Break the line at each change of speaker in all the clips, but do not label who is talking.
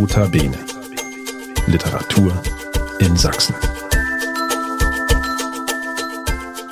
Nota Bene. Literatur in Sachsen.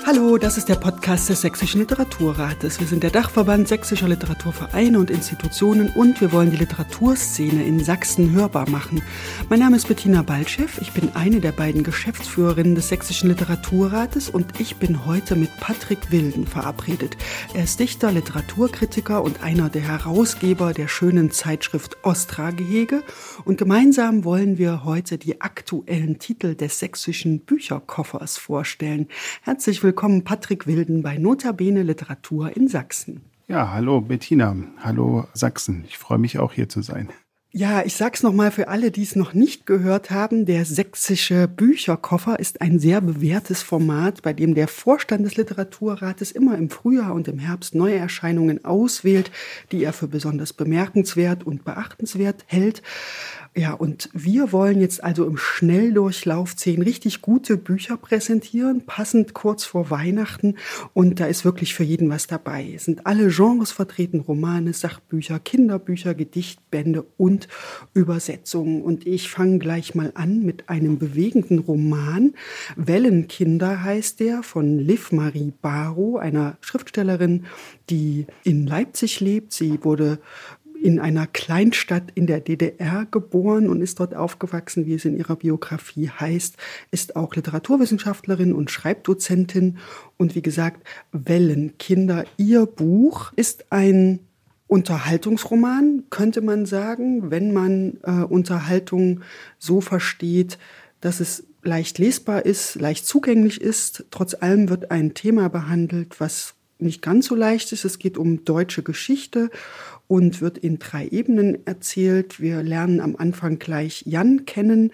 Hallo, das ist der Podcast des Sächsischen Literaturrates. Wir sind der Dachverband sächsischer Literaturvereine und Institutionen und wir wollen die Literaturszene in Sachsen hörbar machen. Mein Name ist Bettina Baltschew, ich bin eine der beiden Geschäftsführerinnen des Sächsischen Literaturrates und ich bin heute mit Patrick Wilden verabredet. Er ist Dichter, Literaturkritiker und einer der Herausgeber der schönen Zeitschrift Ostra Gehege und gemeinsam wollen wir heute die aktuellen Titel des sächsischen Bücherkoffers vorstellen. Herzlich willkommen Patrick Wilden bei Notabene Literatur in Sachsen.
Ja, hallo Bettina, hallo Sachsen. Ich freue mich auch hier zu sein.
Ja, ich sag's nochmal für alle, die es noch nicht gehört haben. Der sächsische Bücherkoffer ist ein sehr bewährtes Format, bei dem der Vorstand des Literaturrates immer im Frühjahr und im Herbst neue Erscheinungen auswählt, die er für besonders bemerkenswert und beachtenswert hält. Ja, und wir wollen jetzt also im Schnelldurchlauf zehn richtig gute Bücher präsentieren, passend kurz vor Weihnachten. Und da ist wirklich für jeden was dabei. Es sind alle Genres vertreten, Romane, Sachbücher, Kinderbücher, Gedichtbände und Übersetzungen. Und ich fange gleich mal an mit einem bewegenden Roman. Wellenkinder heißt der von Liv Marie Barrow, einer Schriftstellerin, die in Leipzig lebt. Sie wurde in einer Kleinstadt in der DDR geboren und ist dort aufgewachsen, wie es in ihrer Biografie heißt, ist auch Literaturwissenschaftlerin und Schreibdozentin und wie gesagt, Wellenkinder. Ihr Buch ist ein Unterhaltungsroman, könnte man sagen, wenn man äh, Unterhaltung so versteht, dass es leicht lesbar ist, leicht zugänglich ist. Trotz allem wird ein Thema behandelt, was nicht ganz so leicht ist. Es geht um deutsche Geschichte und wird in drei Ebenen erzählt. Wir lernen am Anfang gleich Jan kennen.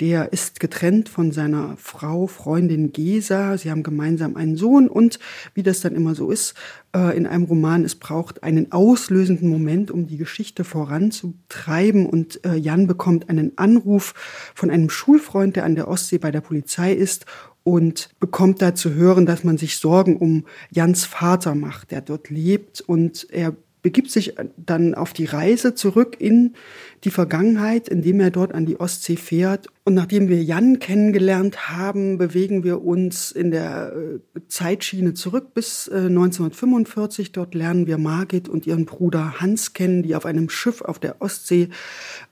Der ist getrennt von seiner Frau, Freundin Gesa. Sie haben gemeinsam einen Sohn und wie das dann immer so ist, äh, in einem Roman, es braucht einen auslösenden Moment, um die Geschichte voranzutreiben. Und äh, Jan bekommt einen Anruf von einem Schulfreund, der an der Ostsee bei der Polizei ist und bekommt da zu hören, dass man sich Sorgen um Jans Vater macht, der dort lebt und er begibt sich dann auf die Reise zurück in die Vergangenheit, indem er dort an die Ostsee fährt. Und nachdem wir Jan kennengelernt haben, bewegen wir uns in der äh, Zeitschiene zurück bis 1945. Äh, dort lernen wir Margit und ihren Bruder Hans kennen, die auf einem Schiff auf der Ostsee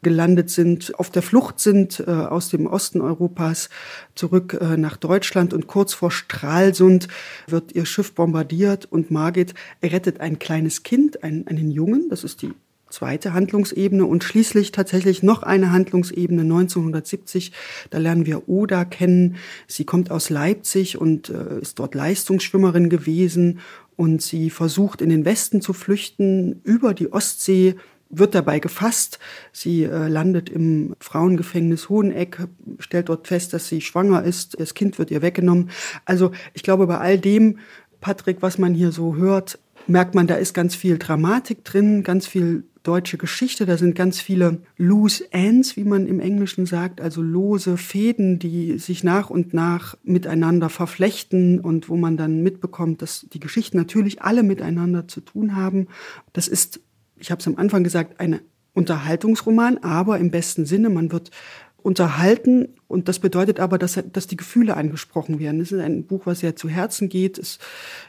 gelandet sind, auf der Flucht sind äh, aus dem Osten Europas zurück nach Deutschland. Und kurz vor Stralsund wird ihr Schiff bombardiert und Margit rettet ein kleines Kind, einen, einen Jungen. Das ist die zweite Handlungsebene und schließlich tatsächlich noch eine Handlungsebene 1970. Da lernen wir Oda kennen. Sie kommt aus Leipzig und äh, ist dort Leistungsschwimmerin gewesen und sie versucht in den Westen zu flüchten über die Ostsee wird dabei gefasst. Sie äh, landet im Frauengefängnis Hoheneck, stellt dort fest, dass sie schwanger ist. Das Kind wird ihr weggenommen. Also ich glaube, bei all dem, Patrick, was man hier so hört, merkt man, da ist ganz viel Dramatik drin, ganz viel deutsche Geschichte. Da sind ganz viele loose ends, wie man im Englischen sagt, also lose Fäden, die sich nach und nach miteinander verflechten und wo man dann mitbekommt, dass die Geschichten natürlich alle miteinander zu tun haben. Das ist, ich habe es am Anfang gesagt, ein Unterhaltungsroman, aber im besten Sinne. Man wird unterhalten. Und das bedeutet aber, dass, dass die Gefühle angesprochen werden. Es ist ein Buch, was sehr zu Herzen geht. Es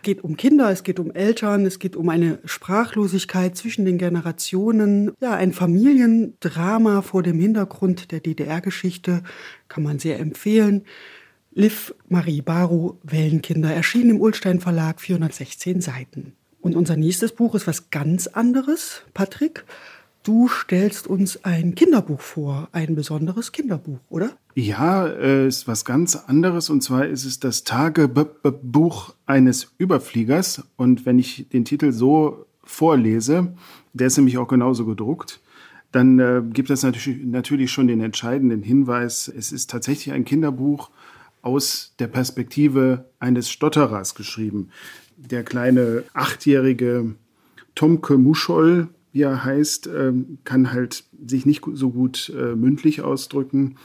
geht um Kinder, es geht um Eltern, es geht um eine Sprachlosigkeit zwischen den Generationen. Ja, ein Familiendrama vor dem Hintergrund der DDR-Geschichte kann man sehr empfehlen. Liv Marie Baru, Wellenkinder, erschienen im Ulstein Verlag, 416 Seiten. Und unser nächstes Buch ist was ganz anderes, Patrick. Du stellst uns ein Kinderbuch vor, ein besonderes Kinderbuch, oder?
Ja, äh, ist was ganz anderes und zwar ist es das Tagebuch eines Überfliegers und wenn ich den Titel so vorlese, der ist nämlich auch genauso gedruckt, dann äh, gibt es natürlich, natürlich schon den entscheidenden Hinweis, es ist tatsächlich ein Kinderbuch aus der Perspektive eines Stotterers geschrieben. Der kleine achtjährige Tomke Muschol wie er heißt, ähm, kann halt sich nicht so gut äh, mündlich ausdrücken,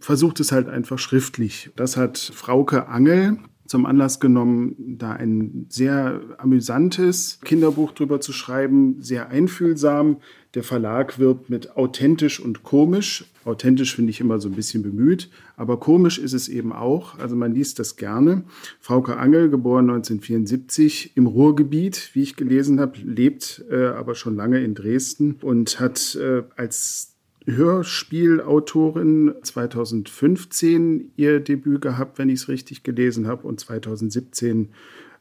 versucht es halt einfach schriftlich. Das hat Frauke Angel zum Anlass genommen, da ein sehr amüsantes Kinderbuch drüber zu schreiben, sehr einfühlsam. Der Verlag wirbt mit authentisch und komisch. Authentisch finde ich immer so ein bisschen bemüht, aber komisch ist es eben auch. Also man liest das gerne. Frauke Angel, geboren 1974 im Ruhrgebiet, wie ich gelesen habe, lebt äh, aber schon lange in Dresden und hat äh, als Hörspielautorin 2015 ihr Debüt gehabt, wenn ich es richtig gelesen habe, und 2017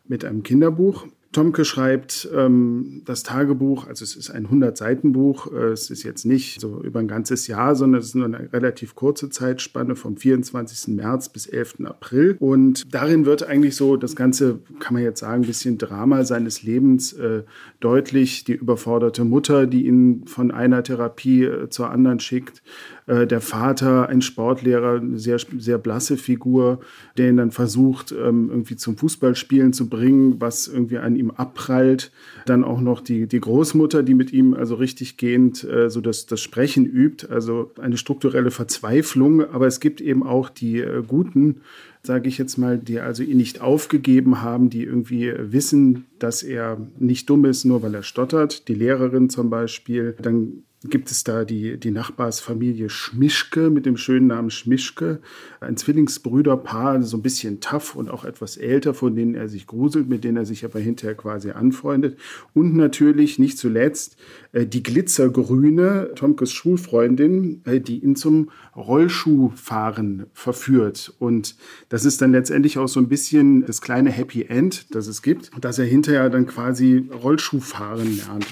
mit einem Kinderbuch. Tomke schreibt ähm, das Tagebuch, also es ist ein 100-Seiten-Buch, äh, es ist jetzt nicht so über ein ganzes Jahr, sondern es ist nur eine relativ kurze Zeitspanne vom 24. März bis 11. April. Und darin wird eigentlich so das ganze, kann man jetzt sagen, ein bisschen Drama seines Lebens äh, deutlich. Die überforderte Mutter, die ihn von einer Therapie äh, zur anderen schickt, äh, der Vater, ein Sportlehrer, eine sehr, sehr blasse Figur, der ihn dann versucht, ähm, irgendwie zum Fußballspielen zu bringen, was irgendwie an ihm abprallt. Dann auch noch die, die Großmutter, die mit ihm also richtig gehend äh, so das, das Sprechen übt, also eine strukturelle Verzweiflung. Aber es gibt eben auch die äh, guten, sage ich jetzt mal, die also ihn nicht aufgegeben haben, die irgendwie wissen, dass er nicht dumm ist, nur weil er stottert. Die Lehrerin zum Beispiel. Dann gibt es da die, die Nachbarsfamilie Schmischke mit dem schönen Namen Schmischke, ein Zwillingsbrüderpaar, so ein bisschen tough und auch etwas älter, von denen er sich gruselt, mit denen er sich aber hinterher quasi anfreundet. Und natürlich nicht zuletzt äh, die Glitzergrüne, Tomkes Schulfreundin, äh, die ihn zum Rollschuhfahren verführt. Und das ist dann letztendlich auch so ein bisschen das kleine Happy End, das es gibt, dass er hinterher dann quasi Rollschuhfahren lernt.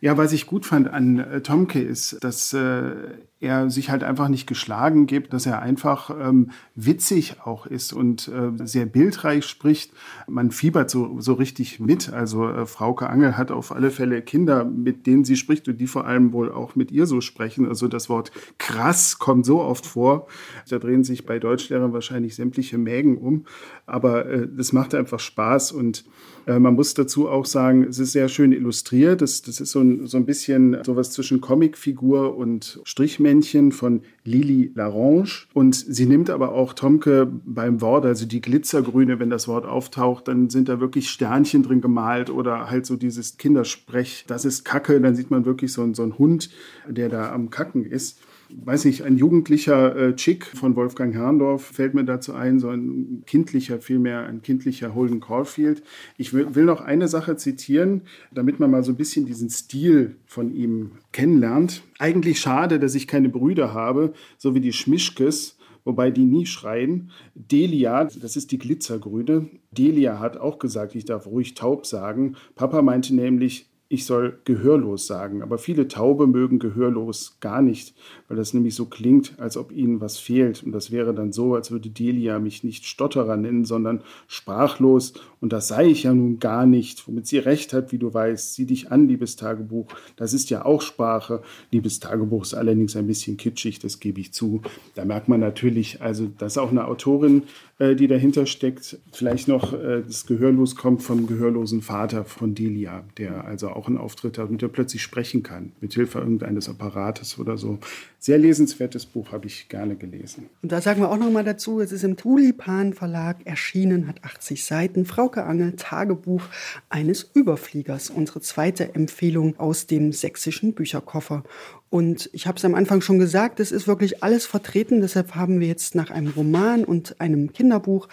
Ja, was ich gut fand an äh, Tomke ist, dass äh, er sich halt einfach nicht geschlagen gibt, dass er einfach ähm, witzig auch ist und äh, sehr bildreich spricht. Man fiebert so, so richtig mit. Also äh, Frauke Angel hat auf alle Fälle Kinder, mit denen sie spricht und die vor allem wohl auch mit ihr so sprechen. Also das Wort krass kommt so oft vor. Da drehen sich bei Deutschlehrern wahrscheinlich sämtliche Mägen um. Aber äh, das macht einfach Spaß und äh, man muss dazu auch sagen, es ist sehr schön illustriert. Das, das ist so ein, so ein bisschen sowas zwischen Comicfigur und Strichmännchen von Lili Larange. Und sie nimmt aber auch Tomke beim Wort, also die Glitzergrüne, wenn das Wort auftaucht, dann sind da wirklich Sternchen drin gemalt oder halt so dieses Kindersprech, das ist Kacke. Dann sieht man wirklich so, so einen Hund, der da am Kacken ist weiß nicht, ein jugendlicher äh, Chick von Wolfgang Herrndorf fällt mir dazu ein, so ein kindlicher, vielmehr ein kindlicher Holden Caulfield. Ich will, will noch eine Sache zitieren, damit man mal so ein bisschen diesen Stil von ihm kennenlernt. Eigentlich schade, dass ich keine Brüder habe, so wie die Schmischkes, wobei die nie schreien. Delia, das ist die Glitzergrüne, Delia hat auch gesagt, ich darf ruhig taub sagen. Papa meinte nämlich, ich soll gehörlos sagen. Aber viele Taube mögen gehörlos gar nicht, weil das nämlich so klingt, als ob ihnen was fehlt. Und das wäre dann so, als würde Delia mich nicht Stotterer nennen, sondern sprachlos. Und das sei ich ja nun gar nicht. Womit sie recht hat, wie du weißt. Sieh dich an, liebes Tagebuch. Das ist ja auch Sprache. Liebes Tagebuch ist allerdings ein bisschen kitschig, das gebe ich zu. Da merkt man natürlich, also, dass auch eine Autorin, äh, die dahinter steckt, vielleicht noch äh, das Gehörlos kommt vom gehörlosen Vater von Delia, der also auch auch einen Auftritt hat und der plötzlich sprechen kann, mit Hilfe irgendeines Apparates oder so. Sehr lesenswertes Buch, habe ich gerne gelesen.
Und da sagen wir auch noch mal dazu, es ist im Tulipan Verlag erschienen, hat 80 Seiten. Frauke Angel, Tagebuch eines Überfliegers. Unsere zweite Empfehlung aus dem sächsischen Bücherkoffer. Und ich habe es am Anfang schon gesagt, es ist wirklich alles vertreten. Deshalb haben wir jetzt nach einem Roman und einem Kinderbuch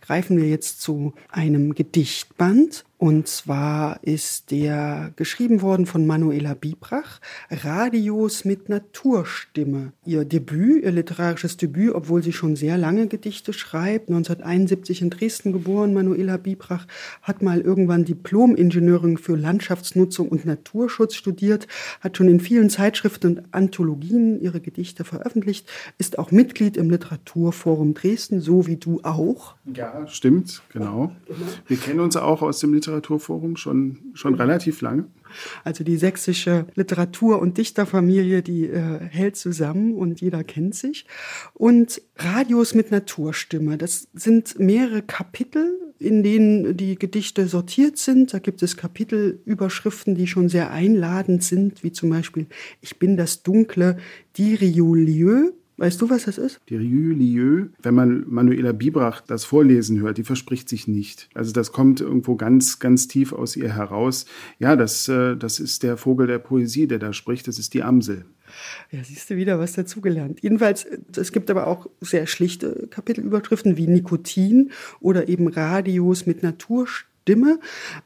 greifen wir jetzt zu einem Gedichtband. Und zwar ist der geschrieben worden von Manuela Biebrach, Radios mit Naturstimme. Ihr Debüt, ihr literarisches Debüt, obwohl sie schon sehr lange Gedichte schreibt, 1971 in Dresden geboren, Manuela Biebrach, hat mal irgendwann Diplom-Ingenieurin für Landschaftsnutzung und Naturschutz studiert, hat schon in vielen Zeitschriften und Anthologien ihre Gedichte veröffentlicht, ist auch Mitglied im Literaturforum Dresden, so wie du auch.
Ja, stimmt, genau. Wir kennen uns auch aus dem Literaturforum schon, schon relativ lange.
Also die sächsische Literatur- und Dichterfamilie, die äh, hält zusammen und jeder kennt sich. Und Radios mit Naturstimme, das sind mehrere Kapitel, in denen die Gedichte sortiert sind. Da gibt es Kapitelüberschriften, die schon sehr einladend sind, wie zum Beispiel Ich bin das dunkle Diriolieu Weißt du, was das ist?
Die Rieu, Lieu, wenn man Manuela Bibrach das vorlesen hört, die verspricht sich nicht. Also das kommt irgendwo ganz, ganz tief aus ihr heraus. Ja, das, äh, das ist der Vogel der Poesie, der da spricht. Das ist die Amsel.
Ja, siehst du wieder was dazugelernt. Jedenfalls, es gibt aber auch sehr schlichte Kapitelüberschriften wie Nikotin oder eben Radios mit Naturstimme.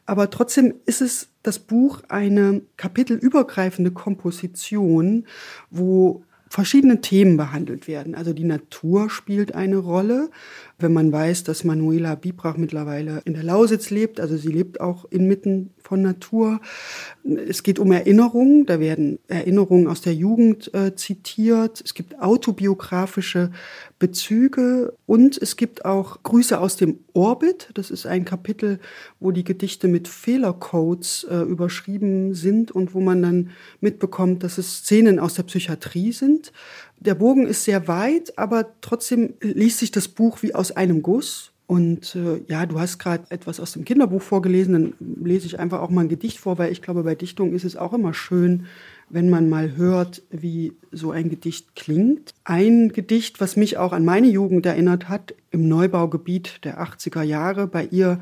Aber trotzdem ist es das Buch eine kapitelübergreifende Komposition, wo verschiedene Themen behandelt werden. Also die Natur spielt eine Rolle. Wenn man weiß, dass Manuela Bibrach mittlerweile in der Lausitz lebt, also sie lebt auch inmitten von Natur. Es geht um Erinnerungen, da werden Erinnerungen aus der Jugend äh, zitiert. Es gibt autobiografische Bezüge und es gibt auch Grüße aus dem Orbit. Das ist ein Kapitel, wo die Gedichte mit Fehlercodes äh, überschrieben sind und wo man dann mitbekommt, dass es Szenen aus der Psychiatrie sind. Der Bogen ist sehr weit, aber trotzdem liest sich das Buch wie aus einem Guss. Und äh, ja, du hast gerade etwas aus dem Kinderbuch vorgelesen, dann lese ich einfach auch mal ein Gedicht vor, weil ich glaube, bei Dichtung ist es auch immer schön, wenn man mal hört, wie so ein Gedicht klingt. Ein Gedicht, was mich auch an meine Jugend erinnert hat, im Neubaugebiet der 80er Jahre. Bei ihr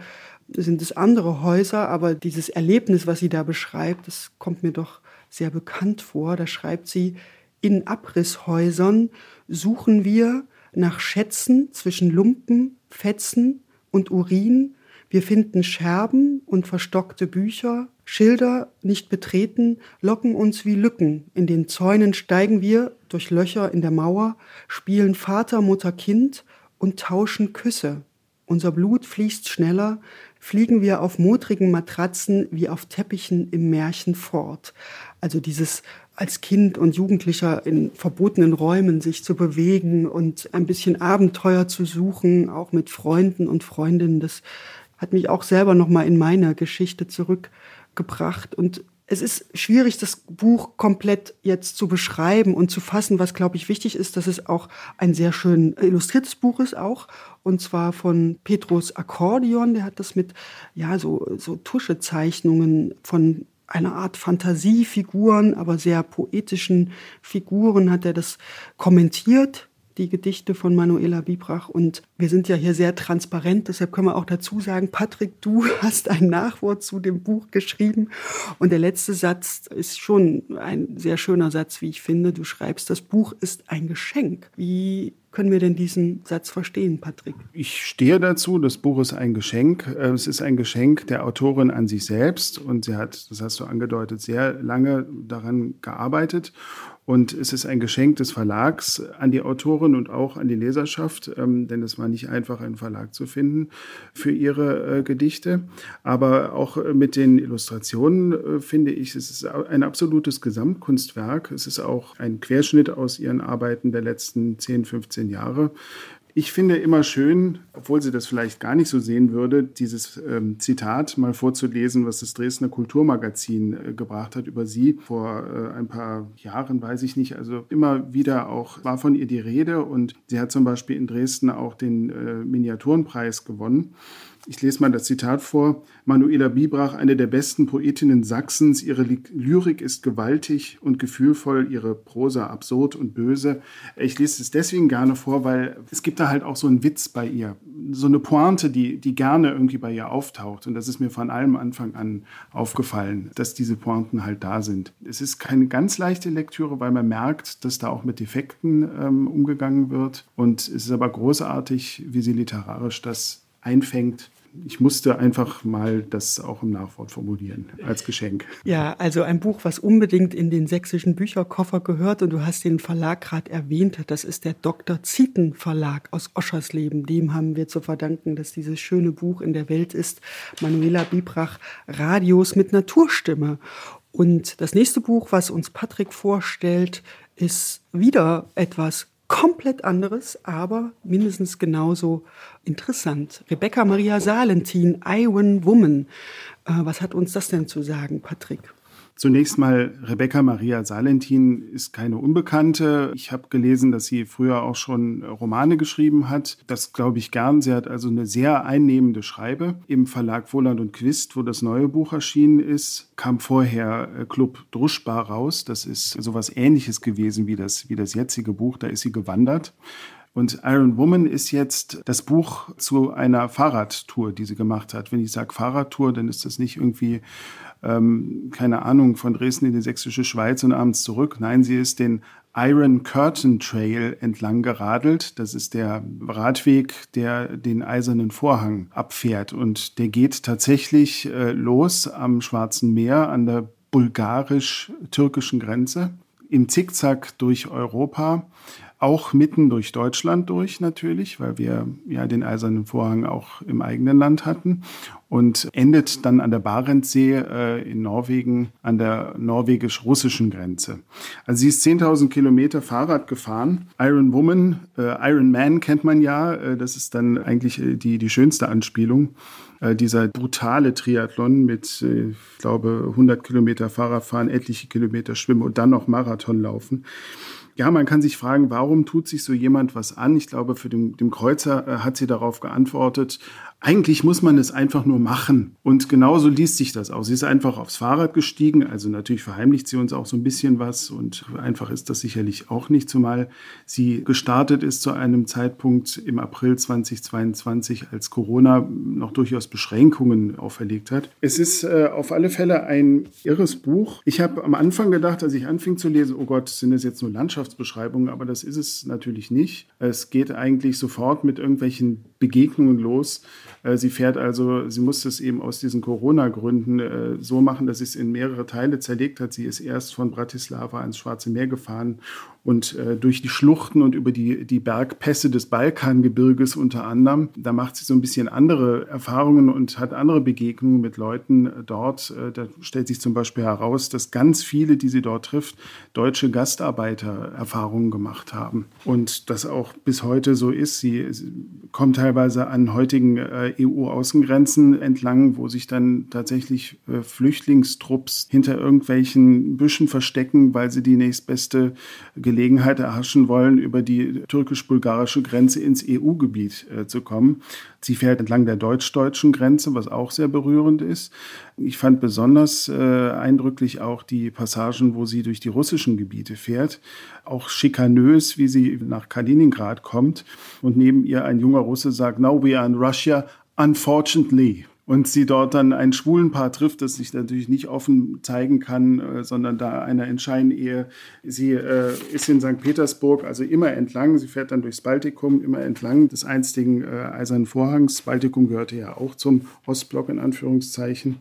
sind es andere Häuser, aber dieses Erlebnis, was sie da beschreibt, das kommt mir doch sehr bekannt vor. Da schreibt sie, in Abrisshäusern suchen wir nach Schätzen zwischen Lumpen, Fetzen und Urin. Wir finden Scherben und verstockte Bücher, Schilder nicht betreten, locken uns wie Lücken. In den Zäunen steigen wir durch Löcher in der Mauer, spielen Vater, Mutter, Kind und tauschen Küsse. Unser Blut fließt schneller, fliegen wir auf modrigen Matratzen wie auf Teppichen im Märchen fort. Also dieses als Kind und Jugendlicher in verbotenen Räumen sich zu bewegen und ein bisschen Abenteuer zu suchen, auch mit Freunden und Freundinnen, das hat mich auch selber noch mal in meine Geschichte zurück gebracht. Und es ist schwierig, das Buch komplett jetzt zu beschreiben und zu fassen. Was, glaube ich, wichtig ist, dass es auch ein sehr schön illustriertes Buch ist auch. Und zwar von Petrus Akkordeon. Der hat das mit, ja, so, so Tuschezeichnungen von einer Art Fantasiefiguren, aber sehr poetischen Figuren hat er das kommentiert die Gedichte von Manuela Bibrach. Und wir sind ja hier sehr transparent, deshalb können wir auch dazu sagen, Patrick, du hast ein Nachwort zu dem Buch geschrieben. Und der letzte Satz ist schon ein sehr schöner Satz, wie ich finde. Du schreibst, das Buch ist ein Geschenk. Wie können wir denn diesen Satz verstehen, Patrick?
Ich stehe dazu, das Buch ist ein Geschenk. Äh, es ist ein Geschenk der Autorin an sich selbst und sie hat, das hast du angedeutet, sehr lange daran gearbeitet. Und es ist ein Geschenk des Verlags an die Autorin und auch an die Leserschaft, ähm, denn es war nicht einfach, einen Verlag zu finden für ihre äh, Gedichte. Aber auch mit den Illustrationen äh, finde ich, es ist ein absolutes Gesamtkunstwerk. Es ist auch ein Querschnitt aus ihren Arbeiten der letzten 10, 15 Jahre. Ich finde immer schön, obwohl sie das vielleicht gar nicht so sehen würde, dieses ähm, Zitat mal vorzulesen, was das Dresdner Kulturmagazin äh, gebracht hat über sie vor äh, ein paar Jahren, weiß ich nicht. Also immer wieder auch war von ihr die Rede und sie hat zum Beispiel in Dresden auch den äh, Miniaturenpreis gewonnen. Ich lese mal das Zitat vor. Manuela Bibrach, eine der besten Poetinnen Sachsens. Ihre Lyrik ist gewaltig und gefühlvoll, ihre Prosa absurd und böse. Ich lese es deswegen gerne vor, weil es gibt da halt auch so einen Witz bei ihr. So eine Pointe, die, die gerne irgendwie bei ihr auftaucht. Und das ist mir von allem Anfang an aufgefallen, dass diese Pointen halt da sind. Es ist keine ganz leichte Lektüre, weil man merkt, dass da auch mit Defekten ähm, umgegangen wird. Und es ist aber großartig, wie sie literarisch das einfängt. Ich musste einfach mal das auch im Nachwort formulieren als Geschenk.
Ja, also ein Buch, was unbedingt in den sächsischen Bücherkoffer gehört. Und du hast den Verlag gerade erwähnt. Das ist der Dr. Zieten Verlag aus Oschersleben. Dem haben wir zu verdanken, dass dieses schöne Buch in der Welt ist. Manuela Bibrach, Radios mit Naturstimme. Und das nächste Buch, was uns Patrick vorstellt, ist wieder etwas komplett anderes, aber mindestens genauso interessant. Rebecca Maria Salentin, Iwan Woman. Äh, was hat uns das denn zu sagen, Patrick?
Zunächst mal, Rebecca Maria Salentin ist keine Unbekannte. Ich habe gelesen, dass sie früher auch schon Romane geschrieben hat. Das glaube ich gern. Sie hat also eine sehr einnehmende Schreibe. Im Verlag Wohland und Quist, wo das neue Buch erschienen ist, kam vorher äh, Club Druschbar raus. Das ist sowas ähnliches gewesen wie das, wie das jetzige Buch. Da ist sie gewandert. Und Iron Woman ist jetzt das Buch zu einer Fahrradtour, die sie gemacht hat. Wenn ich sage Fahrradtour, dann ist das nicht irgendwie ähm, keine Ahnung, von Dresden in die sächsische Schweiz und abends zurück. Nein, sie ist den Iron Curtain Trail entlang geradelt. Das ist der Radweg, der den eisernen Vorhang abfährt. Und der geht tatsächlich äh, los am Schwarzen Meer an der bulgarisch-türkischen Grenze im Zickzack durch Europa auch mitten durch Deutschland durch natürlich, weil wir ja den Eisernen Vorhang auch im eigenen Land hatten und endet dann an der Barentssee äh, in Norwegen an der norwegisch-russischen Grenze. Also sie ist 10.000 Kilometer Fahrrad gefahren. Iron Woman, äh, Iron Man kennt man ja, äh, das ist dann eigentlich äh, die, die schönste Anspielung äh, dieser brutale Triathlon mit, äh, ich glaube, 100 Kilometer Fahrradfahren, etliche Kilometer Schwimmen und dann noch Marathon laufen. Ja, man kann sich fragen, warum tut sich so jemand was an? Ich glaube, für den, dem Kreuzer äh, hat sie darauf geantwortet, eigentlich muss man es einfach nur machen. Und genauso liest sich das auch. Sie ist einfach aufs Fahrrad gestiegen. Also natürlich verheimlicht sie uns auch so ein bisschen was. Und einfach ist das sicherlich auch nicht, zumal sie gestartet ist zu einem Zeitpunkt im April 2022, als Corona noch durchaus Beschränkungen auferlegt hat. Es ist äh, auf alle Fälle ein irres Buch. Ich habe am Anfang gedacht, als ich anfing zu lesen, oh Gott, sind das jetzt nur Landschaftsbeschreibungen? Aber das ist es natürlich nicht. Es geht eigentlich sofort mit irgendwelchen Begegnungen los sie fährt also, sie musste es eben aus diesen Corona-Gründen äh, so machen, dass sie es in mehrere Teile zerlegt hat. Sie ist erst von Bratislava ins Schwarze Meer gefahren und äh, durch die Schluchten und über die, die Bergpässe des Balkangebirges unter anderem. Da macht sie so ein bisschen andere Erfahrungen und hat andere Begegnungen mit Leuten dort. da stellt sich zum Beispiel heraus, dass ganz viele, die sie dort trifft, deutsche Gastarbeiter Erfahrungen gemacht haben. Und das auch bis heute so ist. Sie, sie kommt teilweise an heutigen EU-Außengrenzen entlang, wo sich dann tatsächlich äh, Flüchtlingstrupps hinter irgendwelchen Büschen verstecken, weil sie die nächstbeste Gelegenheit erhaschen wollen, über die türkisch-bulgarische Grenze ins EU-Gebiet äh, zu kommen. Sie fährt entlang der deutsch-deutschen Grenze, was auch sehr berührend ist. Ich fand besonders äh, eindrücklich auch die Passagen, wo sie durch die russischen Gebiete fährt. Auch schikanös, wie sie nach Kaliningrad kommt und neben ihr ein junger Russe sagt, Now we are in Russia, unfortunately und sie dort dann ein schwulen Paar trifft, das sich natürlich nicht offen zeigen kann, äh, sondern da einer entscheiden Ehe. Sie äh, ist in St. Petersburg, also immer entlang, sie fährt dann durchs Baltikum, immer entlang des einstigen äh, Eisernen Vorhangs. Baltikum gehörte ja auch zum Ostblock in Anführungszeichen.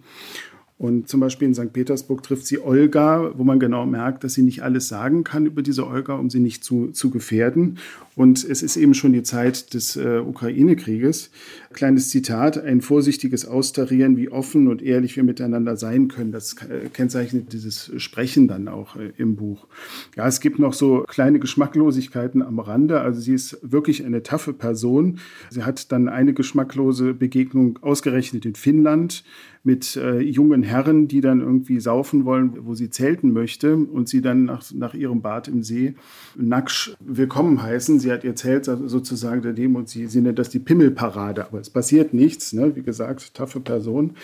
Und zum Beispiel in St. Petersburg trifft sie Olga, wo man genau merkt, dass sie nicht alles sagen kann über diese Olga, um sie nicht zu, zu gefährden. Und es ist eben schon die Zeit des äh, Ukraine-Krieges. Kleines Zitat, ein vorsichtiges Austarieren, wie offen und ehrlich wir miteinander sein können. Das äh, kennzeichnet dieses Sprechen dann auch äh, im Buch. Ja, es gibt noch so kleine Geschmacklosigkeiten am Rande. Also sie ist wirklich eine taffe Person. Sie hat dann eine geschmacklose Begegnung ausgerechnet in Finnland mit äh, jungen Herren, die dann irgendwie saufen wollen, wo sie zelten möchte und sie dann nach, nach ihrem Bad im See Naksch willkommen heißen. Sie hat ihr Zelt sozusagen daneben und sie, sie nennt das die Pimmelparade. Aber es passiert nichts, ne? wie gesagt, taffe Person.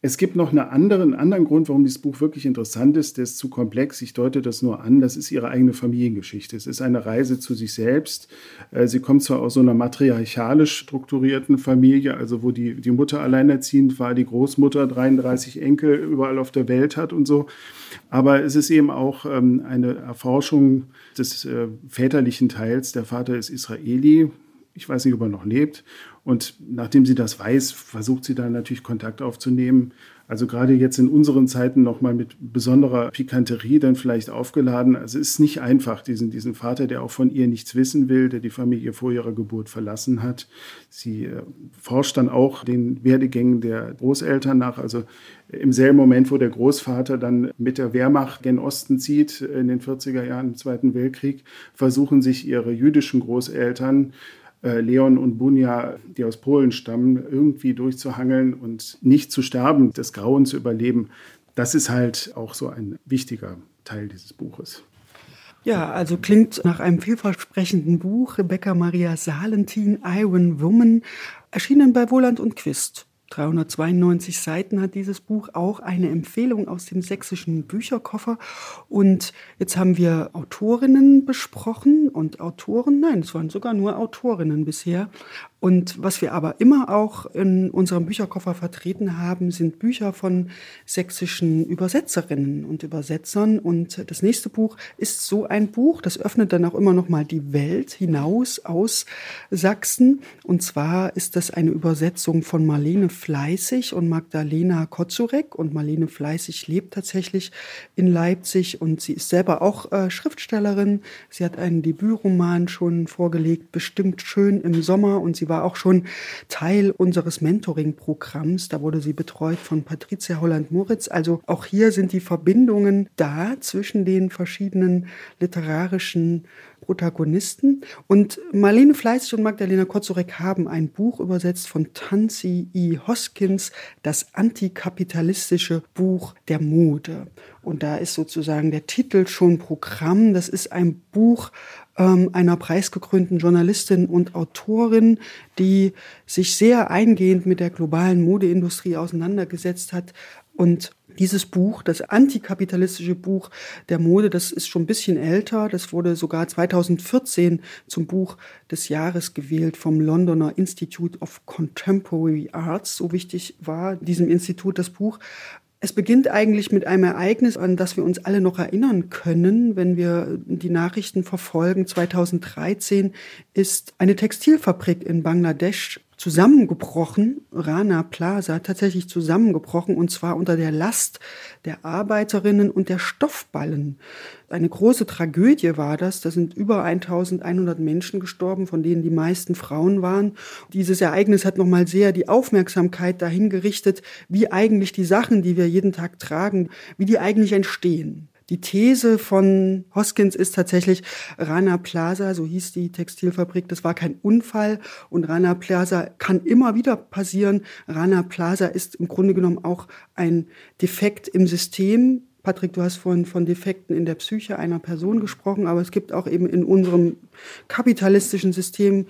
Es gibt noch eine andere, einen anderen Grund, warum dieses Buch wirklich interessant ist. Der ist zu komplex. Ich deute das nur an. Das ist ihre eigene Familiengeschichte. Es ist eine Reise zu sich selbst. Äh, sie kommt zwar aus so einer matriarchalisch strukturierten Familie, also wo die, die Mutter alleinerziehend war, die Großmutter 33 Enkel überall auf der Welt hat und so. Aber es ist eben auch ähm, eine Erforschung des äh, väterlichen Teils. Der Vater ist Israeli. Ich weiß nicht, ob er noch lebt. Und nachdem sie das weiß, versucht sie dann natürlich Kontakt aufzunehmen. Also gerade jetzt in unseren Zeiten nochmal mit besonderer Pikanterie dann vielleicht aufgeladen. Also es ist nicht einfach, diesen, diesen Vater, der auch von ihr nichts wissen will, der die Familie vor ihrer Geburt verlassen hat. Sie äh, forscht dann auch den Werdegängen der Großeltern nach. Also im selben Moment, wo der Großvater dann mit der Wehrmacht gen Osten zieht, in den 40er Jahren im Zweiten Weltkrieg, versuchen sich ihre jüdischen Großeltern Leon und Bunja, die aus Polen stammen, irgendwie durchzuhangeln und nicht zu sterben, das Grauen zu überleben. das ist halt auch so ein wichtiger Teil dieses Buches.
Ja, also klingt nach einem vielversprechenden Buch. Rebecca Maria Salentin, Iron Woman, erschienen bei Wohland und Quist. 392 Seiten hat dieses Buch auch eine Empfehlung aus dem sächsischen Bücherkoffer. Und jetzt haben wir Autorinnen besprochen und Autoren. Nein, es waren sogar nur Autorinnen bisher. Und was wir aber immer auch in unserem Bücherkoffer vertreten haben, sind Bücher von sächsischen Übersetzerinnen und Übersetzern. Und das nächste Buch ist so ein Buch, das öffnet dann auch immer noch mal die Welt hinaus aus Sachsen. Und zwar ist das eine Übersetzung von Marlene Fleißig und Magdalena Kozurek. Und Marlene Fleißig lebt tatsächlich in Leipzig und sie ist selber auch äh, Schriftstellerin. Sie hat einen Debütroman schon vorgelegt, bestimmt schön im Sommer und sie war auch schon Teil unseres Mentoring-Programms. Da wurde sie betreut von Patricia Holland-Moritz. Also auch hier sind die Verbindungen da zwischen den verschiedenen literarischen Protagonisten. Und Marlene Fleißig und Magdalena Kozurek haben ein Buch übersetzt von Tansi E. Hoskins, das antikapitalistische Buch der Mode. Und da ist sozusagen der Titel schon Programm. Das ist ein Buch ähm, einer preisgekrönten Journalistin und Autorin, die sich sehr eingehend mit der globalen Modeindustrie auseinandergesetzt hat und dieses Buch, das antikapitalistische Buch der Mode, das ist schon ein bisschen älter. Das wurde sogar 2014 zum Buch des Jahres gewählt vom Londoner Institute of Contemporary Arts. So wichtig war diesem Institut das Buch. Es beginnt eigentlich mit einem Ereignis, an das wir uns alle noch erinnern können, wenn wir die Nachrichten verfolgen. 2013 ist eine Textilfabrik in Bangladesch zusammengebrochen, Rana Plaza tatsächlich zusammengebrochen, und zwar unter der Last der Arbeiterinnen und der Stoffballen. Eine große Tragödie war das. Da sind über 1100 Menschen gestorben, von denen die meisten Frauen waren. Dieses Ereignis hat nochmal sehr die Aufmerksamkeit dahin gerichtet, wie eigentlich die Sachen, die wir jeden Tag tragen, wie die eigentlich entstehen. Die These von Hoskins ist tatsächlich, Rana Plaza, so hieß die Textilfabrik, das war kein Unfall und Rana Plaza kann immer wieder passieren. Rana Plaza ist im Grunde genommen auch ein Defekt im System. Patrick, du hast vorhin von Defekten in der Psyche einer Person gesprochen, aber es gibt auch eben in unserem kapitalistischen System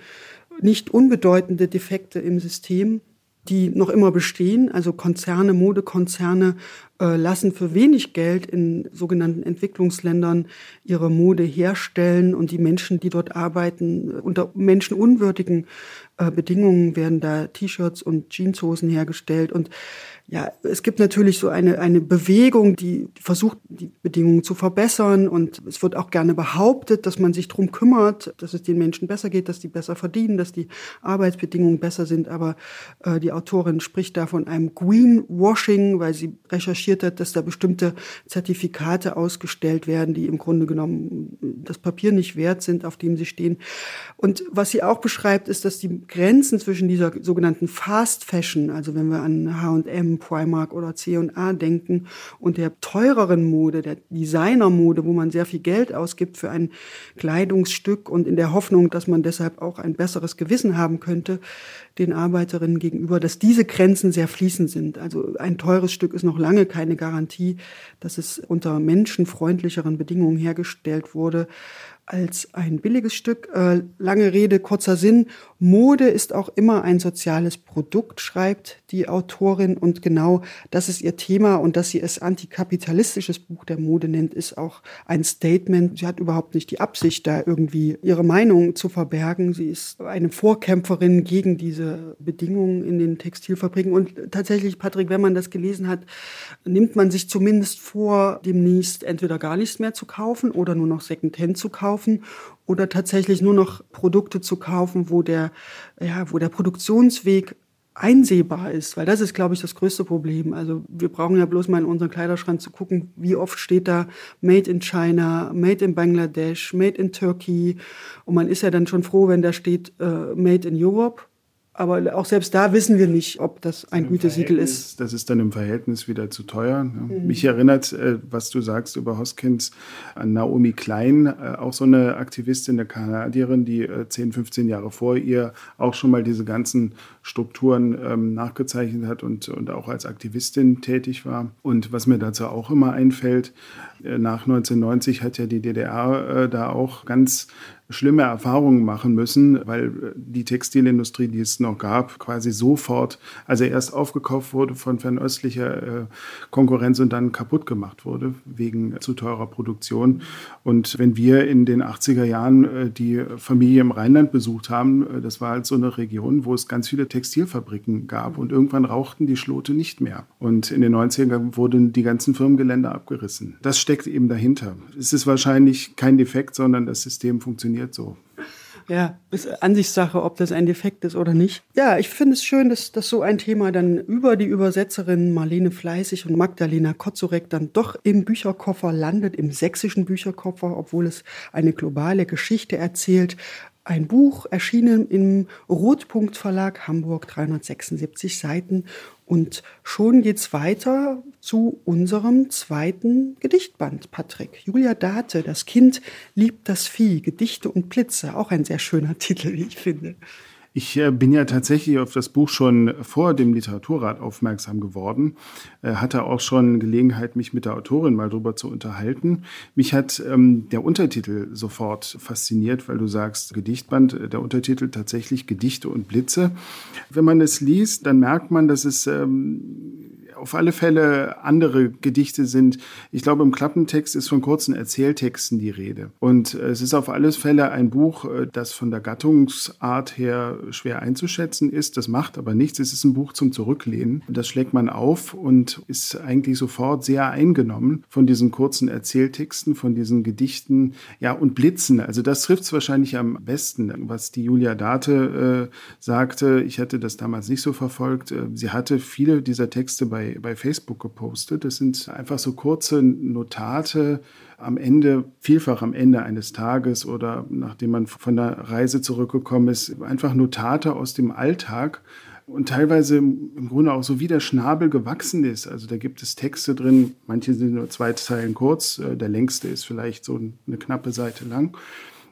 nicht unbedeutende Defekte im System die noch immer bestehen. Also Konzerne, Modekonzerne äh, lassen für wenig Geld in sogenannten Entwicklungsländern ihre Mode herstellen und die Menschen, die dort arbeiten, unter menschenunwürdigen äh, Bedingungen werden da T-Shirts und Jeanshosen hergestellt und ja, es gibt natürlich so eine, eine Bewegung, die versucht, die Bedingungen zu verbessern. Und es wird auch gerne behauptet, dass man sich drum kümmert, dass es den Menschen besser geht, dass die besser verdienen, dass die Arbeitsbedingungen besser sind. Aber äh, die Autorin spricht da von einem Greenwashing, weil sie recherchiert hat, dass da bestimmte Zertifikate ausgestellt werden, die im Grunde genommen das Papier nicht wert sind, auf dem sie stehen. Und was sie auch beschreibt, ist, dass die Grenzen zwischen dieser sogenannten Fast Fashion, also wenn wir an H&M Primark oder C&A denken und der teureren Mode, der Designermode, wo man sehr viel Geld ausgibt für ein Kleidungsstück und in der Hoffnung, dass man deshalb auch ein besseres Gewissen haben könnte, den Arbeiterinnen gegenüber, dass diese Grenzen sehr fließend sind. Also ein teures Stück ist noch lange keine Garantie, dass es unter menschenfreundlicheren Bedingungen hergestellt wurde als ein billiges Stück. Äh, lange Rede, kurzer Sinn. Mode ist auch immer ein soziales Produkt, schreibt die Autorin. Und genau das ist ihr Thema. Und dass sie es antikapitalistisches Buch der Mode nennt, ist auch ein Statement. Sie hat überhaupt nicht die Absicht, da irgendwie ihre Meinung zu verbergen. Sie ist eine Vorkämpferin gegen diese Bedingungen in den Textilfabriken. Und tatsächlich, Patrick, wenn man das gelesen hat, nimmt man sich zumindest vor, demnächst entweder gar nichts mehr zu kaufen oder nur noch Secondhand zu kaufen kaufen oder tatsächlich nur noch Produkte zu kaufen, wo der, ja, wo der Produktionsweg einsehbar ist, weil das ist, glaube ich, das größte Problem. Also wir brauchen ja bloß mal in unseren Kleiderschrank zu gucken, wie oft steht da Made in China, Made in Bangladesch, Made in Turkey. Und man ist ja dann schon froh, wenn da steht äh, Made in Europe aber auch selbst da wissen wir nicht, ob das ein Gütesiegel ist.
Das ist dann im Verhältnis wieder zu teuer. Mhm. Mich erinnert, äh, was du sagst über Hoskins, an Naomi Klein, äh, auch so eine Aktivistin, eine Kanadierin, die 10, äh, 15 Jahre vor ihr auch schon mal diese ganzen Strukturen ähm, nachgezeichnet hat und, und auch als Aktivistin tätig war. Und was mir dazu auch immer einfällt, nach 1990 hat ja die DDR da auch ganz schlimme Erfahrungen machen müssen, weil äh, die Textilindustrie, die es noch gab, quasi sofort, also erst aufgekauft wurde von fernöstlicher äh, Konkurrenz und dann kaputt gemacht wurde wegen zu teurer Produktion. Und wenn wir in den 80er Jahren äh, die Familie im Rheinland besucht haben, das war halt so eine Region, wo es ganz viele Textilfabriken gab und irgendwann rauchten die Schlote nicht mehr. Und in den 90er wurden die ganzen Firmengelände abgerissen. Das steckt eben dahinter. Es ist wahrscheinlich kein Defekt, sondern das System funktioniert funktioniert so.
Ja, ist Ansichtssache, ob das ein Defekt ist oder nicht. Ja, ich finde es schön, dass, dass so ein Thema dann über die Übersetzerinnen Marlene Fleißig und Magdalena Kotzurek dann doch im Bücherkoffer landet, im sächsischen Bücherkoffer, obwohl es eine globale Geschichte erzählt. Ein Buch erschienen im Rotpunkt Verlag Hamburg, 376 Seiten und schon geht's weiter zu unserem zweiten Gedichtband, Patrick. Julia Date, das Kind liebt das Vieh, Gedichte und Blitze. Auch ein sehr schöner Titel, wie ich finde.
Ich äh, bin ja tatsächlich auf das Buch schon vor dem Literaturrat aufmerksam geworden, äh, hatte auch schon Gelegenheit, mich mit der Autorin mal drüber zu unterhalten. Mich hat ähm, der Untertitel sofort fasziniert, weil du sagst Gedichtband, äh, der Untertitel tatsächlich Gedichte und Blitze. Wenn man es liest, dann merkt man, dass es ähm, auf alle Fälle andere Gedichte sind. Ich glaube, im Klappentext ist von kurzen Erzähltexten die Rede. Und es ist auf alle Fälle ein Buch, äh, das von der Gattungsart her schwer einzuschätzen ist. Das macht aber nichts. Es ist ein Buch zum Zurücklehnen. Das schlägt man auf und ist eigentlich sofort sehr eingenommen von diesen kurzen Erzähltexten, von diesen Gedichten, ja, und Blitzen. Also das trifft es wahrscheinlich am besten, was die Julia Date äh, sagte. Ich hatte das damals nicht so verfolgt. Äh, sie hatte viele dieser Texte bei bei, Facebook gepostet. Das sind einfach so kurze Notate am Ende, vielfach am Ende eines Tages oder nachdem man von der Reise zurückgekommen ist, einfach Notate aus dem Alltag und teilweise im Grunde auch so wie der Schnabel gewachsen ist. Also da gibt es Texte drin, manche sind nur zwei Zeilen kurz, äh, der längste ist vielleicht so eine knappe Seite lang,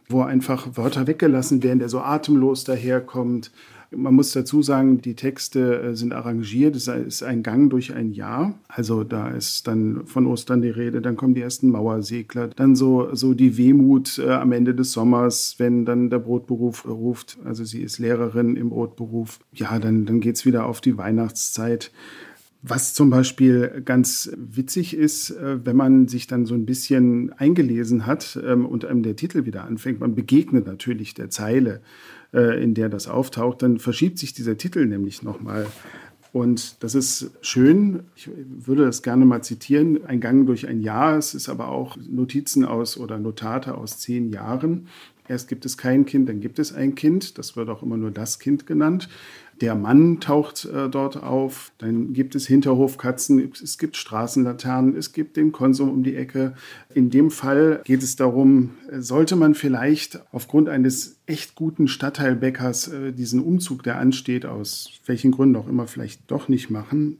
wo einfach Wörter weggelassen werden, der so atemlos daherkommt man muss dazu sagen, die Texte äh, sind arrangiert. Es ist ein Gang durch ein Jahr. Also da ist dann von Ostern die Rede, dann kommen die ersten Mauersegler, dann so, so die Wehmut äh, am Ende des Sommers, wenn dann der Brotberuf ruft. Also sie ist Lehrerin im Brotberuf. Ja, dann, dann geht es wieder auf die Weihnachtszeit. Was zum Beispiel ganz witzig ist, äh, wenn man sich dann so ein bisschen eingelesen hat ähm, und einem der Titel wieder anfängt, man begegnet natürlich der Zeile. Äh, in der das auftaucht, dann verschiebt sich dieser Titel nämlich nochmal. Und das ist schön. Ich würde das gerne mal zitieren. Ein Gang durch ein Jahr. Es ist aber auch Notizen aus oder Notate aus zehn Jahren. Erst gibt es kein Kind, dann gibt es ein Kind. Das wird auch immer nur das Kind genannt. Der Mann taucht äh, dort auf. Dann gibt es Hinterhofkatzen, es gibt Straßenlaternen, es gibt den Konsum um die Ecke. In dem Fall geht es darum, äh, sollte man vielleicht aufgrund eines echt guten Stadtteilbäckers äh, diesen Umzug, der ansteht, aus welchen Gründen auch immer, vielleicht doch nicht machen.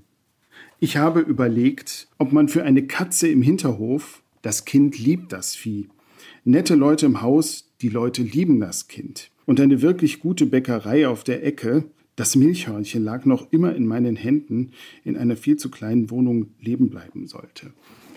Ich habe überlegt, ob man für eine Katze im Hinterhof, das Kind liebt das Vieh, nette Leute im Haus, die Leute lieben das Kind. Und eine wirklich gute Bäckerei auf der Ecke, das Milchhörnchen lag noch immer in meinen Händen, in einer viel zu kleinen Wohnung leben bleiben sollte.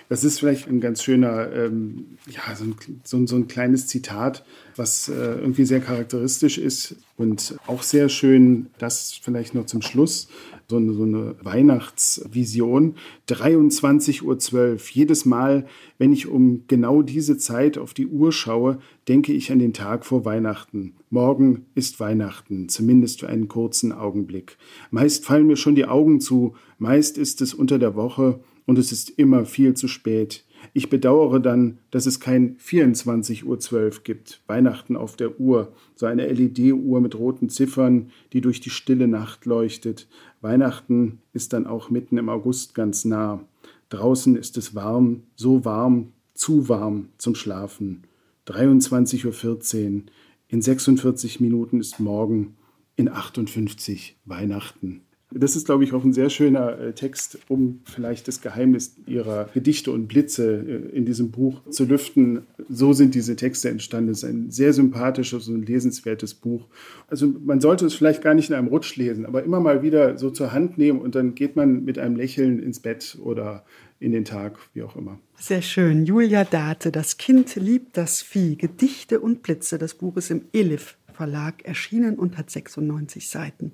Das ist vielleicht ein ganz schöner, ähm, ja, so ein, so, so ein, kleines Zitat, was äh, irgendwie sehr charakteristisch ist und auch sehr schön, das vielleicht noch zum Schluss, so eine, so eine Weihnachtsvision. 23.12 Uhr. Jedes Mal, wenn ich um genau diese Zeit auf die Uhr schaue, denke ich an den Tag vor Weihnachten. Morgen ist Weihnachten, zumindest für einen kurzen Augenblick. Meist fallen mir schon die Augen zu, meist ist es unter der Woche und es ist immer viel zu spät. Ich bedauere dann, dass es kein 24.12 Uhr gibt, Weihnachten auf der Uhr, so eine LED-Uhr mit roten Ziffern, die durch die stille Nacht leuchtet. Weihnachten ist dann auch mitten im August ganz nah. Draußen ist es warm, so warm, zu warm zum Schlafen. 23.14 Uhr, in 46 Minuten ist morgen. in 58 Weihnachten. Das ist, glaube ich, auch ein sehr schöner äh, Text, um vielleicht das Geheimnis ihrer Gedichte und Blitze äh, in diesem Buch zu lüften. So sind diese Texte entstanden. Es ist ein sehr sympathisches und lesenswertes Buch. Also man sollte es vielleicht gar nicht in einem Rutsch lesen, aber immer mal wieder so zur Hand nehmen und dann geht man mit einem Lächeln ins Bett oder in den Tag, wie auch immer.
Sehr schön. Julia Date, Das Kind liebt das Vieh, Gedichte und Blitze. Das Buch ist im Elif Verlag erschienen und hat 96 Seiten.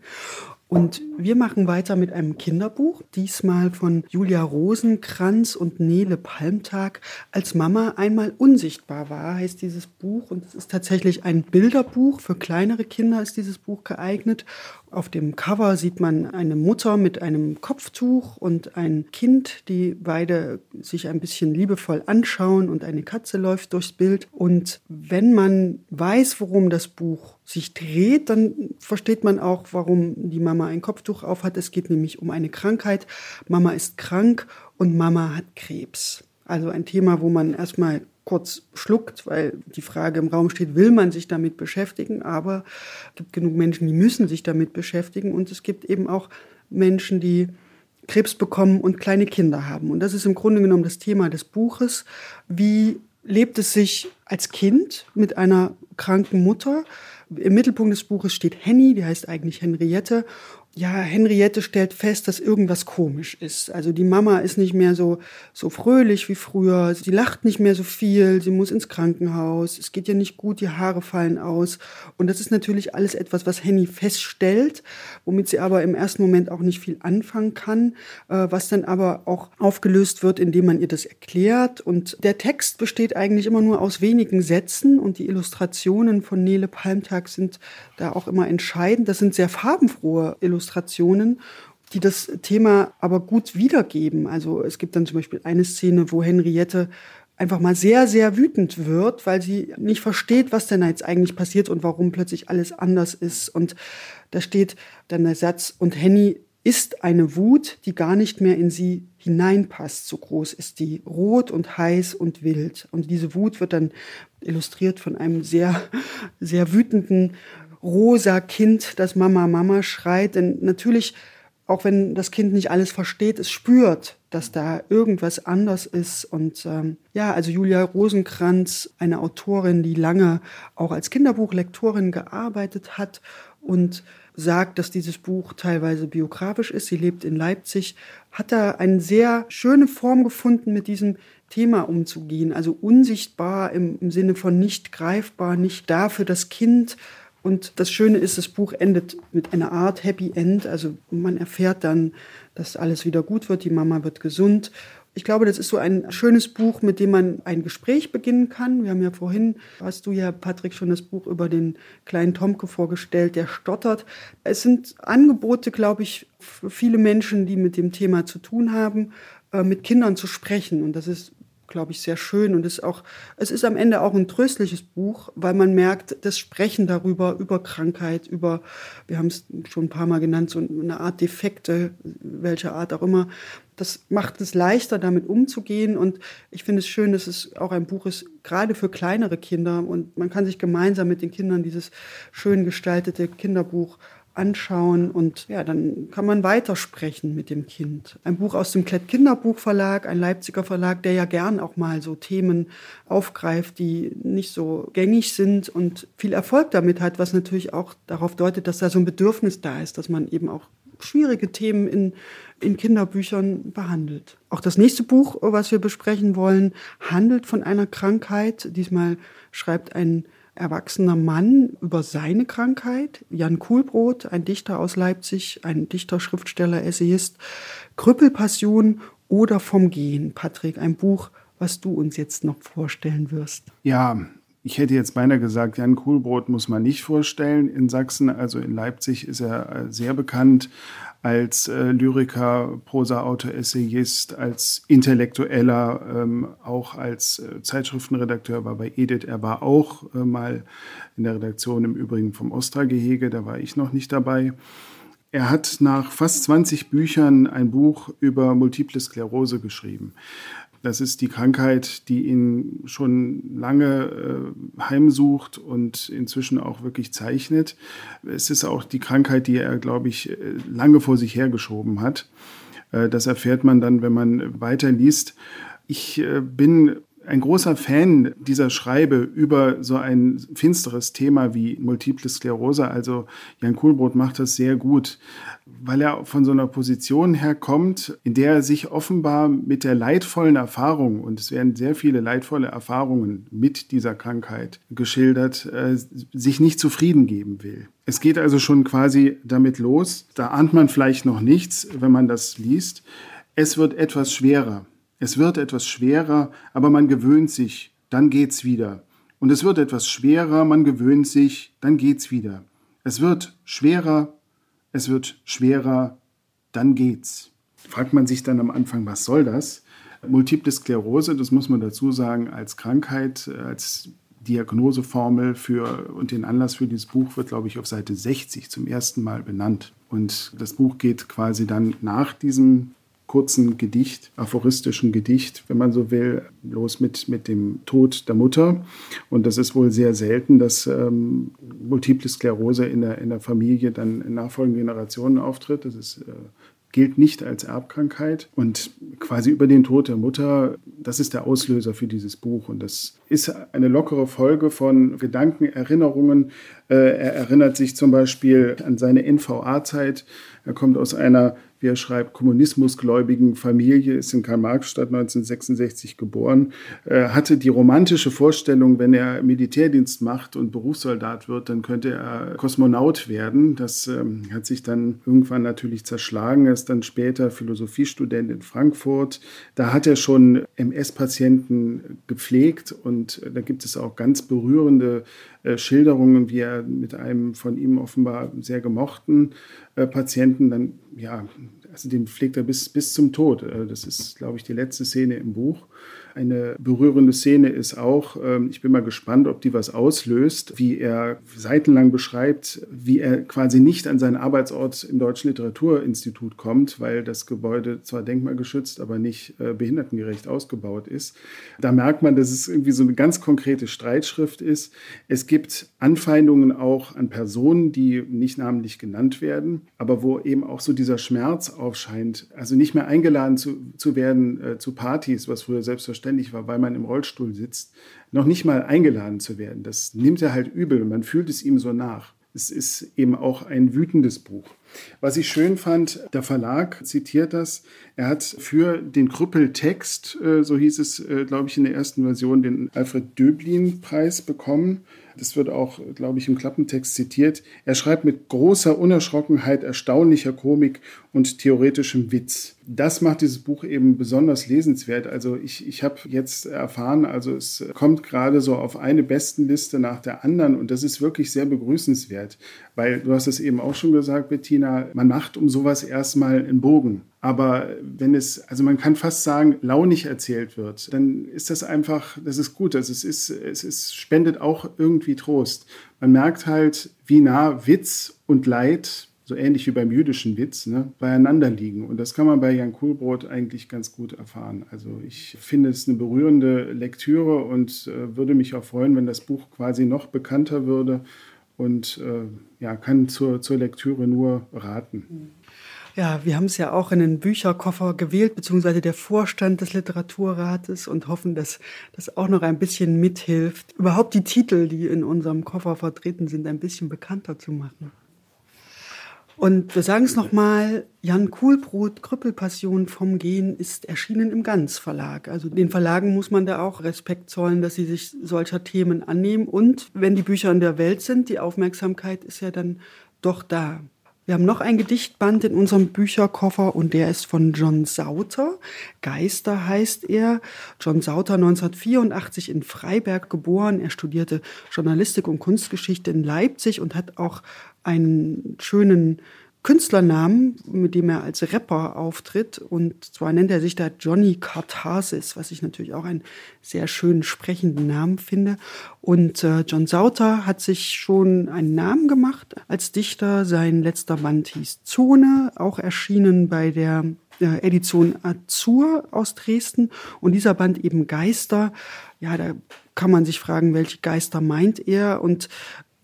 Und wir machen weiter mit einem Kinderbuch, diesmal von Julia Rosenkranz und Nele Palmtag. Als Mama einmal unsichtbar war, heißt dieses Buch. Und es ist tatsächlich ein Bilderbuch. Für kleinere Kinder ist dieses Buch geeignet. Auf dem Cover sieht man eine Mutter mit einem Kopftuch und ein Kind, die beide sich ein bisschen liebevoll anschauen und eine Katze läuft durchs Bild. Und wenn man weiß, worum das Buch sich dreht, dann versteht man auch, warum die Mama ein Kopftuch auf hat. Es geht nämlich um eine Krankheit. Mama ist krank und Mama hat Krebs. Also ein Thema, wo man erstmal kurz schluckt, weil die Frage im Raum steht, will man sich damit beschäftigen? Aber es gibt genug Menschen, die müssen sich damit beschäftigen. Und es gibt eben auch Menschen, die Krebs bekommen und kleine Kinder haben. Und das ist im Grunde genommen das Thema des Buches. Wie lebt es sich als Kind mit einer kranken Mutter? Im Mittelpunkt des Buches steht Henny, die heißt eigentlich Henriette ja, Henriette stellt fest, dass irgendwas komisch ist. Also die Mama ist nicht mehr so, so fröhlich wie früher. Sie lacht nicht mehr so viel. Sie muss ins Krankenhaus. Es geht ihr nicht gut. Die Haare fallen aus. Und das ist natürlich alles etwas, was Henny feststellt, womit sie aber im ersten Moment auch nicht viel anfangen kann, äh, was dann aber auch aufgelöst wird, indem man ihr das erklärt. Und der Text besteht eigentlich immer nur aus wenigen Sätzen und die Illustrationen von Nele Palmtag sind da auch immer entscheidend. Das sind sehr farbenfrohe Illustrationen. Illustrationen, die das Thema aber gut wiedergeben. Also es gibt dann zum Beispiel eine Szene, wo Henriette einfach mal sehr, sehr wütend wird, weil sie nicht versteht, was denn jetzt eigentlich passiert und warum plötzlich alles anders ist. Und da steht dann der Satz, und Henny ist eine Wut, die gar nicht mehr in sie hineinpasst. So groß ist die, rot und heiß und wild. Und diese Wut wird dann illustriert von einem sehr, sehr wütenden rosa Kind, das Mama, Mama schreit. Denn natürlich, auch wenn das Kind nicht alles versteht, es spürt, dass da irgendwas anders ist. Und ähm, ja, also Julia Rosenkranz, eine Autorin, die lange auch als Kinderbuchlektorin gearbeitet hat und sagt, dass dieses Buch teilweise biografisch ist. Sie lebt in Leipzig, hat da eine sehr schöne Form gefunden, mit diesem Thema umzugehen. Also unsichtbar im, im Sinne von nicht greifbar, nicht da für das Kind, und das Schöne ist, das Buch endet mit einer Art Happy End. Also man erfährt dann, dass alles wieder gut wird, die Mama wird gesund. Ich glaube, das ist so ein schönes Buch, mit dem man ein Gespräch beginnen kann. Wir haben ja vorhin, hast du ja, Patrick, schon das Buch über den kleinen Tomke vorgestellt, der stottert. Es sind Angebote, glaube ich, für viele Menschen, die mit dem Thema zu tun haben, äh, mit Kindern zu sprechen. Und das ist glaube ich, sehr schön. Und es ist auch, es ist am Ende auch ein tröstliches Buch, weil man merkt, das Sprechen darüber, über Krankheit, über, wir haben es schon ein paar Mal genannt, so eine Art Defekte, welche Art auch immer, das macht es leichter, damit umzugehen. Und ich finde es schön, dass es auch ein Buch ist, gerade für kleinere Kinder. Und man kann sich gemeinsam mit den Kindern dieses schön gestaltete Kinderbuch anschauen und ja, dann kann man weitersprechen mit dem Kind. Ein Buch aus dem Klett Kinderbuchverlag, ein Leipziger Verlag, der ja gern auch mal so Themen aufgreift, die nicht so gängig sind und viel Erfolg damit hat, was natürlich auch darauf deutet, dass da so ein Bedürfnis da ist, dass man eben auch schwierige Themen in, in Kinderbüchern behandelt. Auch das nächste Buch, was wir besprechen wollen, handelt von einer Krankheit. Diesmal schreibt ein erwachsener Mann über seine Krankheit. Jan Kuhlbrot, ein Dichter aus Leipzig, ein Dichter, Schriftsteller, Essayist. Krüppelpassion oder vom Gehen. Patrick, ein Buch, was du uns jetzt noch vorstellen wirst.
Ja, ich hätte jetzt beinahe gesagt, Jan Kuhlbrot muss man nicht vorstellen in Sachsen. Also in Leipzig ist er äh, sehr bekannt als äh, Lyriker, Prosa-Autor, Essayist, als Intellektueller, ähm, auch als äh, Zeitschriftenredakteur war bei Edith. Er war auch äh, mal in der Redaktion im Übrigen vom Ostra-Gehege, da war ich noch nicht dabei. Er hat nach fast 20 Büchern ein Buch über Multiple Sklerose geschrieben. Das ist die Krankheit, die ihn schon lange äh, heimsucht und inzwischen auch wirklich zeichnet. Es ist auch die Krankheit, die er, glaube ich, äh, lange vor sich hergeschoben hat. Äh, das erfährt man dann, wenn man weiterliest. Ich äh, bin ein großer Fan dieser Schreibe über so ein finsteres Thema wie Multiple Sklerose. Also Jan Kuhlbrot macht das sehr gut, weil er von so einer Position herkommt, in der er sich offenbar mit der leidvollen Erfahrung, und es werden sehr viele leidvolle Erfahrungen mit dieser Krankheit geschildert, äh, sich nicht zufrieden geben will. Es geht also schon quasi damit los. Da ahnt man vielleicht noch nichts, wenn man das liest. Es wird etwas schwerer. Es wird etwas schwerer, aber man gewöhnt sich, dann geht's wieder. Und es wird etwas schwerer, man gewöhnt sich, dann geht's wieder. Es wird schwerer, es wird schwerer, dann geht's. Fragt man sich dann am Anfang, was soll das? Multiple Sklerose, das muss man dazu sagen, als Krankheit, als Diagnoseformel für und den Anlass für dieses Buch wird, glaube ich, auf Seite 60 zum ersten Mal benannt. Und das Buch geht quasi dann nach diesem kurzen Gedicht, aphoristischen Gedicht, wenn man so will, los mit, mit dem Tod der Mutter. Und das ist wohl sehr selten, dass ähm, Multiple Sklerose in der, in der Familie dann in nachfolgenden Generationen auftritt. Das ist äh, gilt nicht als Erbkrankheit. Und quasi über den Tod der Mutter, das ist der Auslöser für dieses Buch. Und das ist eine lockere Folge von Gedanken, Erinnerungen. Äh, er erinnert sich zum Beispiel an seine NVA-Zeit. Er kommt aus einer wie er schreibt, kommunismusgläubigen Familie, ist in Karl-Marx-Stadt 1966 geboren, äh, hatte die romantische Vorstellung, wenn er Militärdienst macht und Berufssoldat wird, dann könnte er Kosmonaut werden. Das ähm, hat sich dann irgendwann natürlich zerschlagen. Er ist dann später Philosophiestudent in Frankfurt. Da hat er schon MS-Patienten gepflegt und da gibt es auch ganz berührende äh, Schilderungen, wie er mit einem von ihm offenbar sehr gemochten äh, Patienten dann, ja, also den pflegt er bis, bis zum Tod. Äh, das ist, glaube ich, die letzte Szene im Buch. Eine berührende Szene ist auch, ähm, ich bin mal gespannt, ob die was auslöst, wie er seitenlang beschreibt, wie er quasi nicht an seinen Arbeitsort im Deutschen Literaturinstitut kommt, weil das Gebäude zwar denkmalgeschützt, aber nicht äh, behindertengerecht ausgebaut ist. Da merkt man, dass es irgendwie so eine ganz konkrete Streitschrift ist. Es gibt Anfeindungen auch an Personen, die nicht namentlich genannt werden, aber wo eben auch so dieser Schmerz aufscheint, also nicht mehr eingeladen zu, zu werden äh, zu Partys, was früher selbstverständlich selbstverständlich war, weil man im Rollstuhl sitzt, noch nicht mal eingeladen zu werden. Das nimmt er halt übel und man fühlt es ihm so nach. Es ist eben auch ein wütendes Buch. Was ich schön fand, der Verlag zitiert das. Er hat für den Krüppeltext, äh, so hieß es, äh, glaube ich, in der ersten Version, den Alfred Döblin-Preis bekommen das wird auch, glaube ich, im Klappentext zitiert, er schreibt mit großer Unerschrockenheit, erstaunlicher Komik und theoretischem Witz. Das macht dieses Buch eben besonders lesenswert. Also ich, ich habe jetzt erfahren, also es kommt gerade so auf eine Bestenliste nach der anderen und das ist wirklich sehr begrüßenswert, weil du hast es eben auch schon gesagt, Bettina, man macht um sowas erstmal einen Bogen. Aber wenn es, also man kann fast sagen, launig erzählt wird, dann ist das einfach, das ist gut. Also es ist, es ist, spendet auch irgendwie Trost. Man merkt halt, wie nah Witz und Leid, so ähnlich wie beim jüdischen Witz, ne, beieinander liegen. Und das kann man bei Jan Kuhlbrot eigentlich ganz gut erfahren. Also ich finde es eine berührende Lektüre und äh, würde mich auch freuen, wenn das Buch quasi noch bekannter würde und äh, ja, kann zur, zur Lektüre nur raten.
Ja, wir haben es ja auch in den Bücherkoffer gewählt, beziehungsweise der Vorstand des Literaturrates und hoffen, dass das auch noch ein bisschen mithilft, überhaupt die Titel, die in unserem Koffer vertreten sind, ein bisschen bekannter zu machen. Und wir sagen es nochmal, Jan Kuhlbrot, Krüppelpassion vom Gehen, ist erschienen im Ganz Verlag. Also den Verlagen muss man da auch Respekt zollen, dass sie sich solcher Themen annehmen. Und wenn die Bücher in der Welt sind, die Aufmerksamkeit ist ja dann doch da. Wir haben noch ein Gedichtband in unserem Bücherkoffer und der ist von John Sauter. Geister heißt er. John Sauter 1984 in Freiberg geboren. Er studierte Journalistik und Kunstgeschichte in Leipzig und hat auch einen schönen Künstlernamen, mit dem er als Rapper auftritt. Und zwar nennt er sich da Johnny Katharsis, was ich natürlich auch einen sehr schönen sprechenden Namen finde. Und äh, John Sauter hat sich schon einen Namen gemacht als Dichter. Sein letzter Band hieß Zone, auch erschienen bei der äh, Edition Azur aus Dresden. Und dieser Band eben Geister. Ja, da kann man sich fragen, welche Geister meint er? Und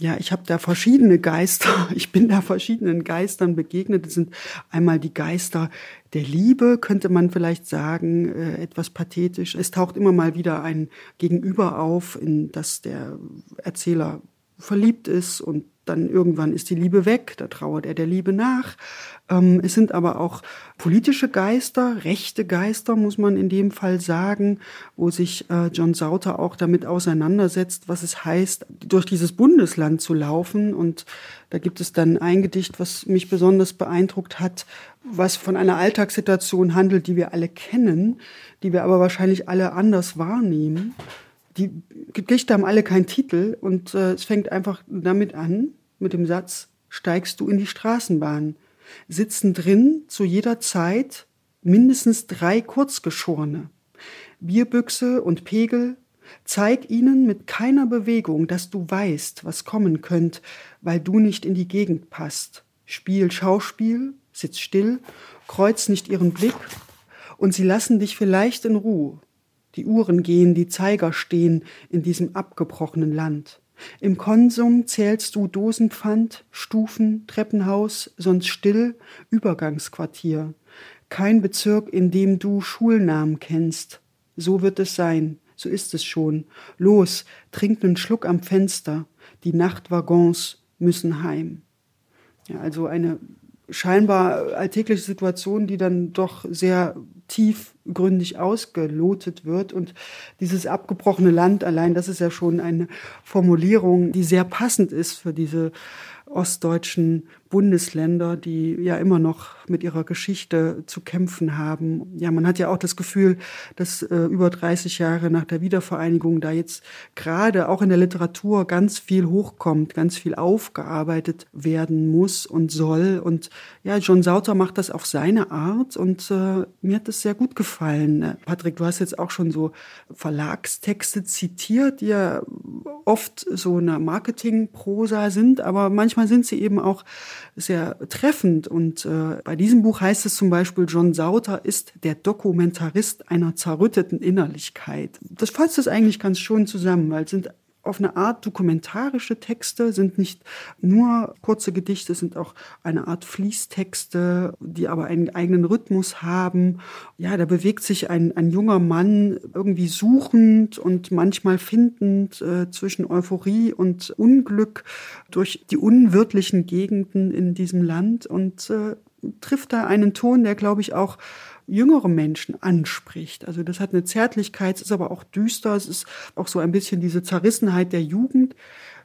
ja, ich habe da verschiedene Geister. Ich bin da verschiedenen Geistern begegnet. Es sind einmal die Geister der Liebe, könnte man vielleicht sagen, äh, etwas pathetisch. Es taucht immer mal wieder ein Gegenüber auf, in das der Erzähler verliebt ist und dann irgendwann ist die Liebe weg, da trauert er der Liebe nach. Ähm, es sind aber auch politische Geister, rechte Geister, muss man in dem Fall sagen, wo sich äh, John Sauter auch damit auseinandersetzt, was es heißt, durch dieses Bundesland zu laufen. Und da gibt es dann ein Gedicht, was mich besonders beeindruckt hat, was von einer Alltagssituation handelt, die wir alle kennen, die wir aber wahrscheinlich alle anders wahrnehmen die Gedichte haben alle keinen Titel und äh, es fängt einfach damit an, mit dem Satz, steigst du in die Straßenbahn, sitzen drin zu jeder Zeit mindestens drei Kurzgeschorene. Bierbüchse und Pegel, zeig ihnen mit keiner Bewegung, dass du weißt, was kommen könnt, weil du nicht in die Gegend passt. Spiel Schauspiel, sitz still, kreuz nicht ihren Blick, und sie lassen dich vielleicht in Ruhe. Die Uhren gehen, die Zeiger stehen in diesem abgebrochenen Land. Im Konsum zählst du Dosenpfand, Stufen, Treppenhaus, sonst still, Übergangsquartier. Kein Bezirk, in dem du Schulnamen kennst. So wird es sein, so ist es schon. Los, trink nen Schluck am Fenster. Die Nachtwaggons müssen heim. Ja, also eine scheinbar alltägliche Situation, die dann doch sehr tiefgründig ausgelotet wird. Und dieses abgebrochene Land allein, das ist ja schon eine Formulierung, die sehr passend ist für diese ostdeutschen Bundesländer, die ja immer noch mit ihrer Geschichte zu kämpfen haben. Ja, man hat ja auch das Gefühl, dass äh, über 30 Jahre nach der Wiedervereinigung da jetzt gerade auch in der Literatur ganz viel hochkommt, ganz viel aufgearbeitet werden muss und soll. Und ja, John Sauter macht das auf seine Art und äh, mir hat das sehr gut gefallen. Patrick, du hast jetzt auch schon so Verlagstexte zitiert, die ja oft so eine Marketingprosa sind, aber manchmal sind sie eben auch sehr treffend. Und äh, bei diesem Buch heißt es zum Beispiel, John Sauter ist der Dokumentarist einer zerrütteten Innerlichkeit. Das fasst es eigentlich ganz schön zusammen, weil es sind auf eine Art dokumentarische Texte, sind nicht nur kurze Gedichte, sind auch eine Art Fließtexte, die aber einen eigenen Rhythmus haben. Ja, da bewegt sich ein, ein junger Mann irgendwie suchend und manchmal findend äh, zwischen Euphorie und Unglück durch die unwirtlichen Gegenden in diesem Land und äh, trifft da einen Ton, der, glaube ich, auch jüngere Menschen anspricht. Also das hat eine Zärtlichkeit, es ist aber auch düster, es ist auch so ein bisschen diese Zerrissenheit der Jugend,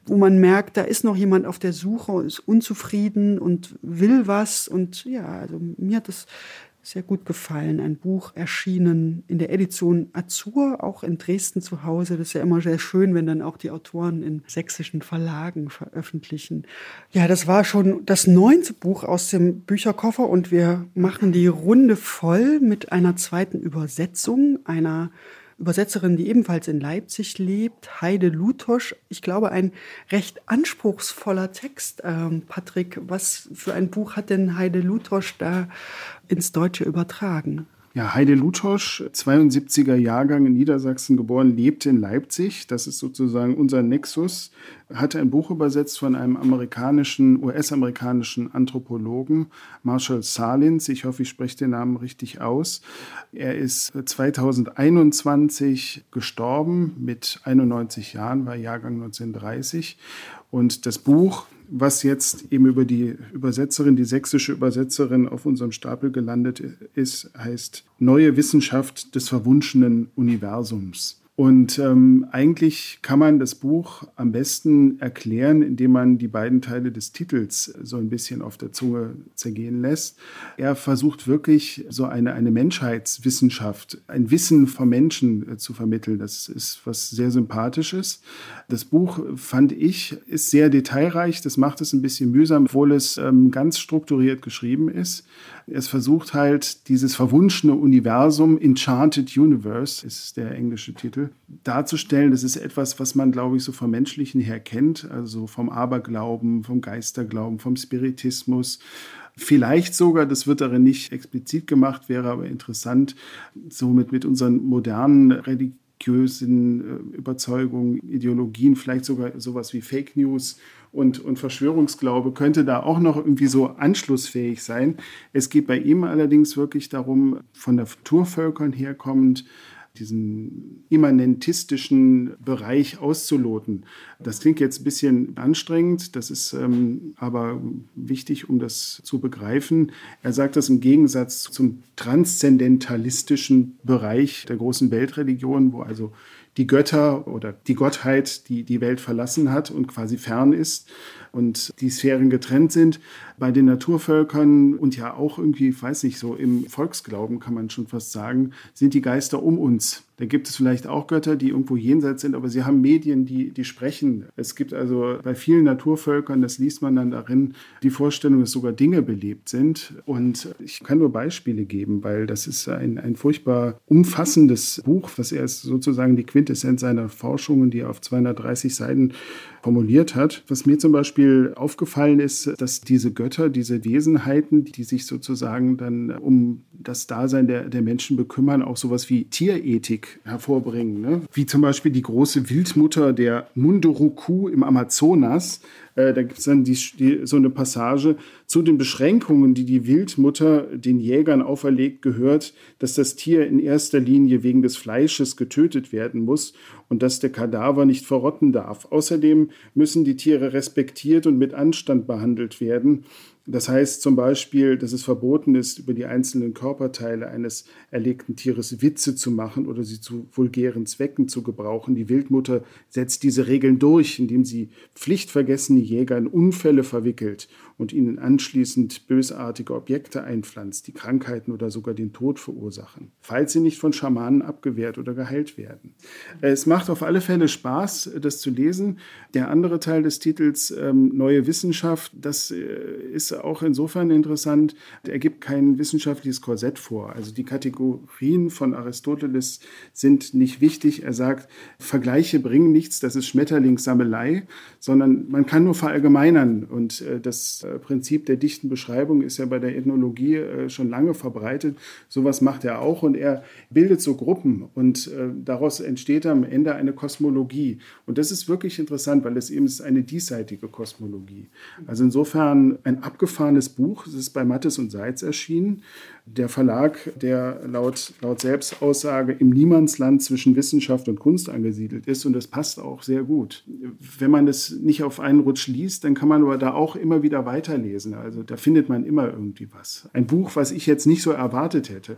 wo man merkt, da ist noch jemand auf der Suche, ist unzufrieden und will was. Und ja, also mir hat das sehr gut gefallen. Ein Buch erschienen in der Edition Azur, auch in Dresden zu Hause. Das ist ja immer sehr schön, wenn dann auch die Autoren in sächsischen Verlagen veröffentlichen. Ja, das war schon das neunte Buch aus dem Bücherkoffer und wir machen die Runde voll mit einer zweiten Übersetzung einer Übersetzerin, die ebenfalls in Leipzig lebt, Heide Lutosch. Ich glaube, ein recht anspruchsvoller Text. Ähm, Patrick, was für ein Buch hat denn Heide Lutosch da ins Deutsche übertragen?
Ja, Heide Lutosch, 72er Jahrgang in Niedersachsen geboren, lebt in Leipzig. Das ist sozusagen unser Nexus. Hat ein Buch übersetzt von einem amerikanischen, US-amerikanischen Anthropologen, Marshall Salins. Ich hoffe, ich spreche den Namen richtig aus. Er ist 2021 gestorben mit 91 Jahren, war Jahrgang 1930. Und das Buch was jetzt eben über die Übersetzerin, die sächsische Übersetzerin auf unserem Stapel gelandet ist, heißt Neue Wissenschaft des verwunschenen Universums. Und ähm, eigentlich kann man das Buch am besten erklären, indem man die beiden Teile des Titels so ein bisschen auf der Zunge zergehen lässt. Er versucht wirklich so eine, eine Menschheitswissenschaft, ein Wissen vom Menschen äh, zu vermitteln. Das ist was sehr Sympathisches. Das Buch, fand ich, ist sehr detailreich. Das macht es ein bisschen mühsam, obwohl es ähm, ganz strukturiert geschrieben ist. Es versucht halt dieses verwunschene Universum, Enchanted Universe ist der englische Titel, darzustellen. Das ist etwas, was man, glaube ich, so vom Menschlichen her kennt, also vom Aberglauben, vom Geisterglauben, vom Spiritismus. Vielleicht sogar, das wird darin nicht explizit gemacht, wäre aber interessant, somit mit unseren modernen religiösen äh, Überzeugungen, Ideologien, vielleicht sogar sowas wie Fake News und, und Verschwörungsglaube könnte da auch noch irgendwie so anschlussfähig sein. Es geht bei ihm allerdings wirklich darum, von der Naturvölkern herkommend, diesen immanentistischen Bereich auszuloten. Das klingt jetzt ein bisschen anstrengend, das ist ähm, aber wichtig, um das zu begreifen. Er sagt das im Gegensatz zum transzendentalistischen Bereich der großen Weltreligion, wo also die Götter oder die Gottheit, die die Welt verlassen hat und quasi fern ist und die Sphären getrennt sind. Bei den Naturvölkern und ja auch irgendwie, weiß nicht, so im Volksglauben kann man schon fast sagen, sind die Geister um uns. Da gibt es vielleicht auch Götter, die irgendwo jenseits sind, aber sie haben Medien, die, die sprechen. Es gibt also bei vielen Naturvölkern, das liest man dann darin, die Vorstellung, dass sogar Dinge belebt sind. Und ich kann nur Beispiele geben, weil das ist ein, ein furchtbar umfassendes Buch, was er sozusagen die Quintessenz seiner Forschungen, die er auf 230 Seiten formuliert hat. Was mir zum Beispiel aufgefallen ist, dass diese Götter, diese Wesenheiten, die sich sozusagen dann um das Dasein der, der Menschen bekümmern, auch sowas wie Tierethik hervorbringen. Ne? Wie zum Beispiel die große Wildmutter der Munduruku im Amazonas, äh, da gibt es dann die, die, so eine Passage zu den Beschränkungen, die die Wildmutter den Jägern auferlegt, gehört, dass das Tier in erster Linie wegen des Fleisches getötet werden muss und dass der Kadaver nicht verrotten darf. Außerdem müssen die Tiere respektiert und mit Anstand behandelt werden. Das heißt zum Beispiel, dass es verboten ist, über die einzelnen Körperteile eines erlegten Tieres Witze zu machen oder sie zu vulgären Zwecken zu gebrauchen. Die Wildmutter setzt diese Regeln durch, indem sie pflichtvergessene Jäger in Unfälle verwickelt und ihnen anschließend bösartige Objekte einpflanzt, die Krankheiten oder sogar den Tod verursachen, falls sie nicht von Schamanen abgewehrt oder geheilt werden. Es macht auf alle Fälle Spaß, das zu lesen. Der andere Teil des Titels, ähm, Neue Wissenschaft, das äh, ist auch insofern interessant, er gibt kein wissenschaftliches Korsett vor. Also die Kategorien von Aristoteles sind nicht wichtig. Er sagt, Vergleiche bringen nichts, das ist Schmetterlingssammelei, sondern man kann nur verallgemeinern. Und äh, das Prinzip der dichten Beschreibung ist ja bei der Ethnologie äh, schon lange verbreitet. Sowas macht er auch und er bildet so Gruppen und daraus entsteht am Ende eine Kosmologie. Und das ist wirklich interessant, weil es eben ist eine diesseitige Kosmologie. Also insofern ein abgefahren abgefahrenes Buch. Es ist bei Mattes und Seitz erschienen. Der Verlag, der laut, laut Selbstaussage im Niemandsland zwischen Wissenschaft und Kunst angesiedelt ist. Und das passt auch sehr gut. Wenn man das nicht auf einen Rutsch liest, dann kann man aber da auch immer wieder weiterlesen. Also da findet man immer irgendwie was. Ein Buch, was ich jetzt nicht so erwartet hätte.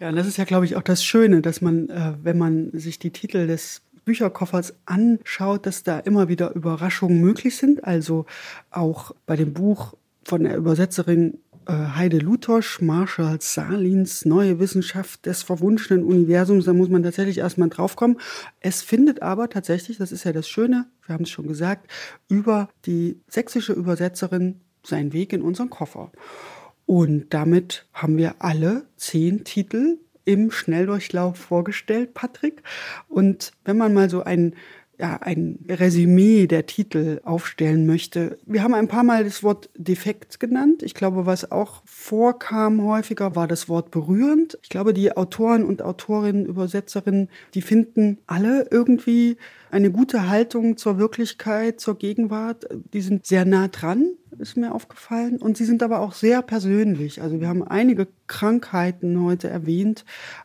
Ja, und das ist ja, glaube ich, auch das Schöne, dass man, äh, wenn man sich die Titel des Bücherkoffers anschaut, dass da immer wieder Überraschungen möglich sind. Also auch bei dem Buch von der Übersetzerin Heide Lutosch, Marshall Salins Neue Wissenschaft des verwunschenen Universums. Da muss man tatsächlich erstmal draufkommen. Es findet aber tatsächlich, das ist ja das Schöne, wir haben es schon gesagt, über die sächsische Übersetzerin seinen Weg in unseren Koffer. Und damit haben wir alle zehn Titel im Schnelldurchlauf vorgestellt, Patrick. Und wenn man mal so einen ja, ein Resümee der Titel aufstellen möchte. Wir haben ein paar Mal das Wort defekt genannt. Ich glaube, was auch vorkam häufiger, war das Wort berührend. Ich glaube, die Autoren und Autorinnen, Übersetzerinnen, die finden alle irgendwie eine gute Haltung zur Wirklichkeit, zur Gegenwart. Die sind sehr nah dran, ist mir aufgefallen. Und sie sind aber auch sehr persönlich. Also wir haben einige Krankheiten heute erwähnt,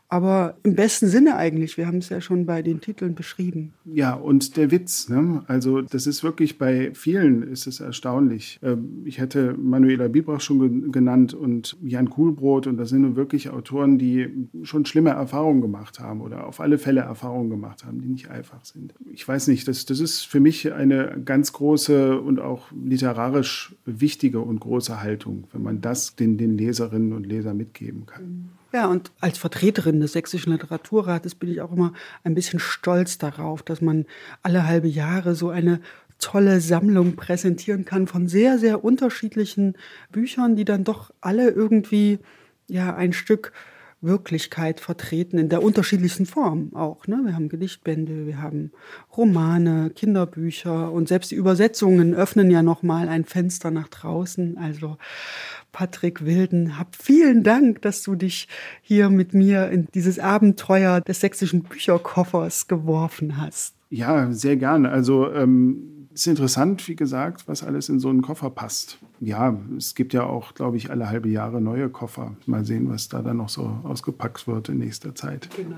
aber im besten Sinne eigentlich. Wir haben es ja schon bei den Titeln beschrieben.
Ja, und der Witz, ne? also das ist wirklich bei vielen ist es erstaunlich. Ähm, ich hätte Manuela Biebrach schon genannt und Jan Kuhlbrot und das sind nun wirklich Autoren, die schon schlimme Erfahrungen gemacht haben oder auf alle Fälle Erfahrungen gemacht haben, die nicht einfach sind. Ich weiß nicht, das, das ist für mich eine ganz große und auch literarisch wichtige und große Haltung, wenn man das den, den Leserinnen und Lesern mitgeben kann.
Ja, und als Vertreterin des Sächsischen Literaturrates bin ich auch immer ein bisschen stolz darauf, dass man alle halbe Jahre so eine tolle Sammlung präsentieren kann von sehr, sehr unterschiedlichen Büchern, die dann doch alle irgendwie ja ein Stück Wirklichkeit vertreten, in der unterschiedlichsten Form auch. Ne? Wir haben Gedichtbände, wir haben Romane, Kinderbücher und selbst die Übersetzungen öffnen ja nochmal ein Fenster nach draußen. Also Patrick Wilden, hab vielen Dank, dass du dich hier mit mir in dieses Abenteuer des sächsischen Bücherkoffers geworfen hast.
Ja, sehr gerne. Also ähm, ist interessant, wie gesagt, was alles in so einen Koffer passt ja, es gibt ja auch, glaube ich, alle halbe Jahre neue Koffer. Mal sehen, was da dann noch so ausgepackt wird in nächster Zeit.
Genau.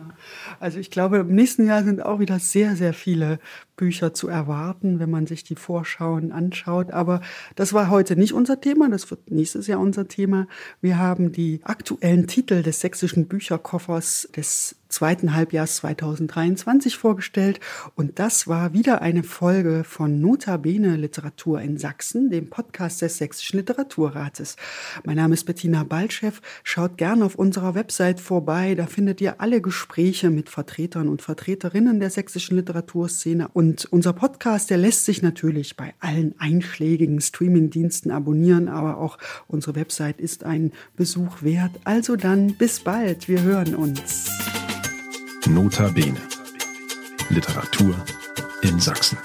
Also ich glaube, im nächsten Jahr sind auch wieder sehr, sehr viele Bücher zu erwarten, wenn man sich die Vorschauen anschaut. Aber das war heute nicht unser Thema, das wird nächstes Jahr unser Thema. Wir haben die aktuellen Titel des sächsischen Bücherkoffers des zweiten Halbjahrs 2023 vorgestellt. Und das war wieder eine Folge von Nota Bene Literatur in Sachsen, dem Podcast des Sächsischen Literaturrates. Mein Name ist Bettina Baltschew. Schaut gerne auf unserer Website vorbei. Da findet ihr alle Gespräche mit Vertretern und Vertreterinnen der sächsischen Literaturszene. Und unser Podcast, der lässt sich natürlich bei allen einschlägigen Streamingdiensten abonnieren, aber auch unsere Website ist ein Besuch wert. Also dann bis bald. Wir hören uns.
Nota Bene. Literatur in Sachsen.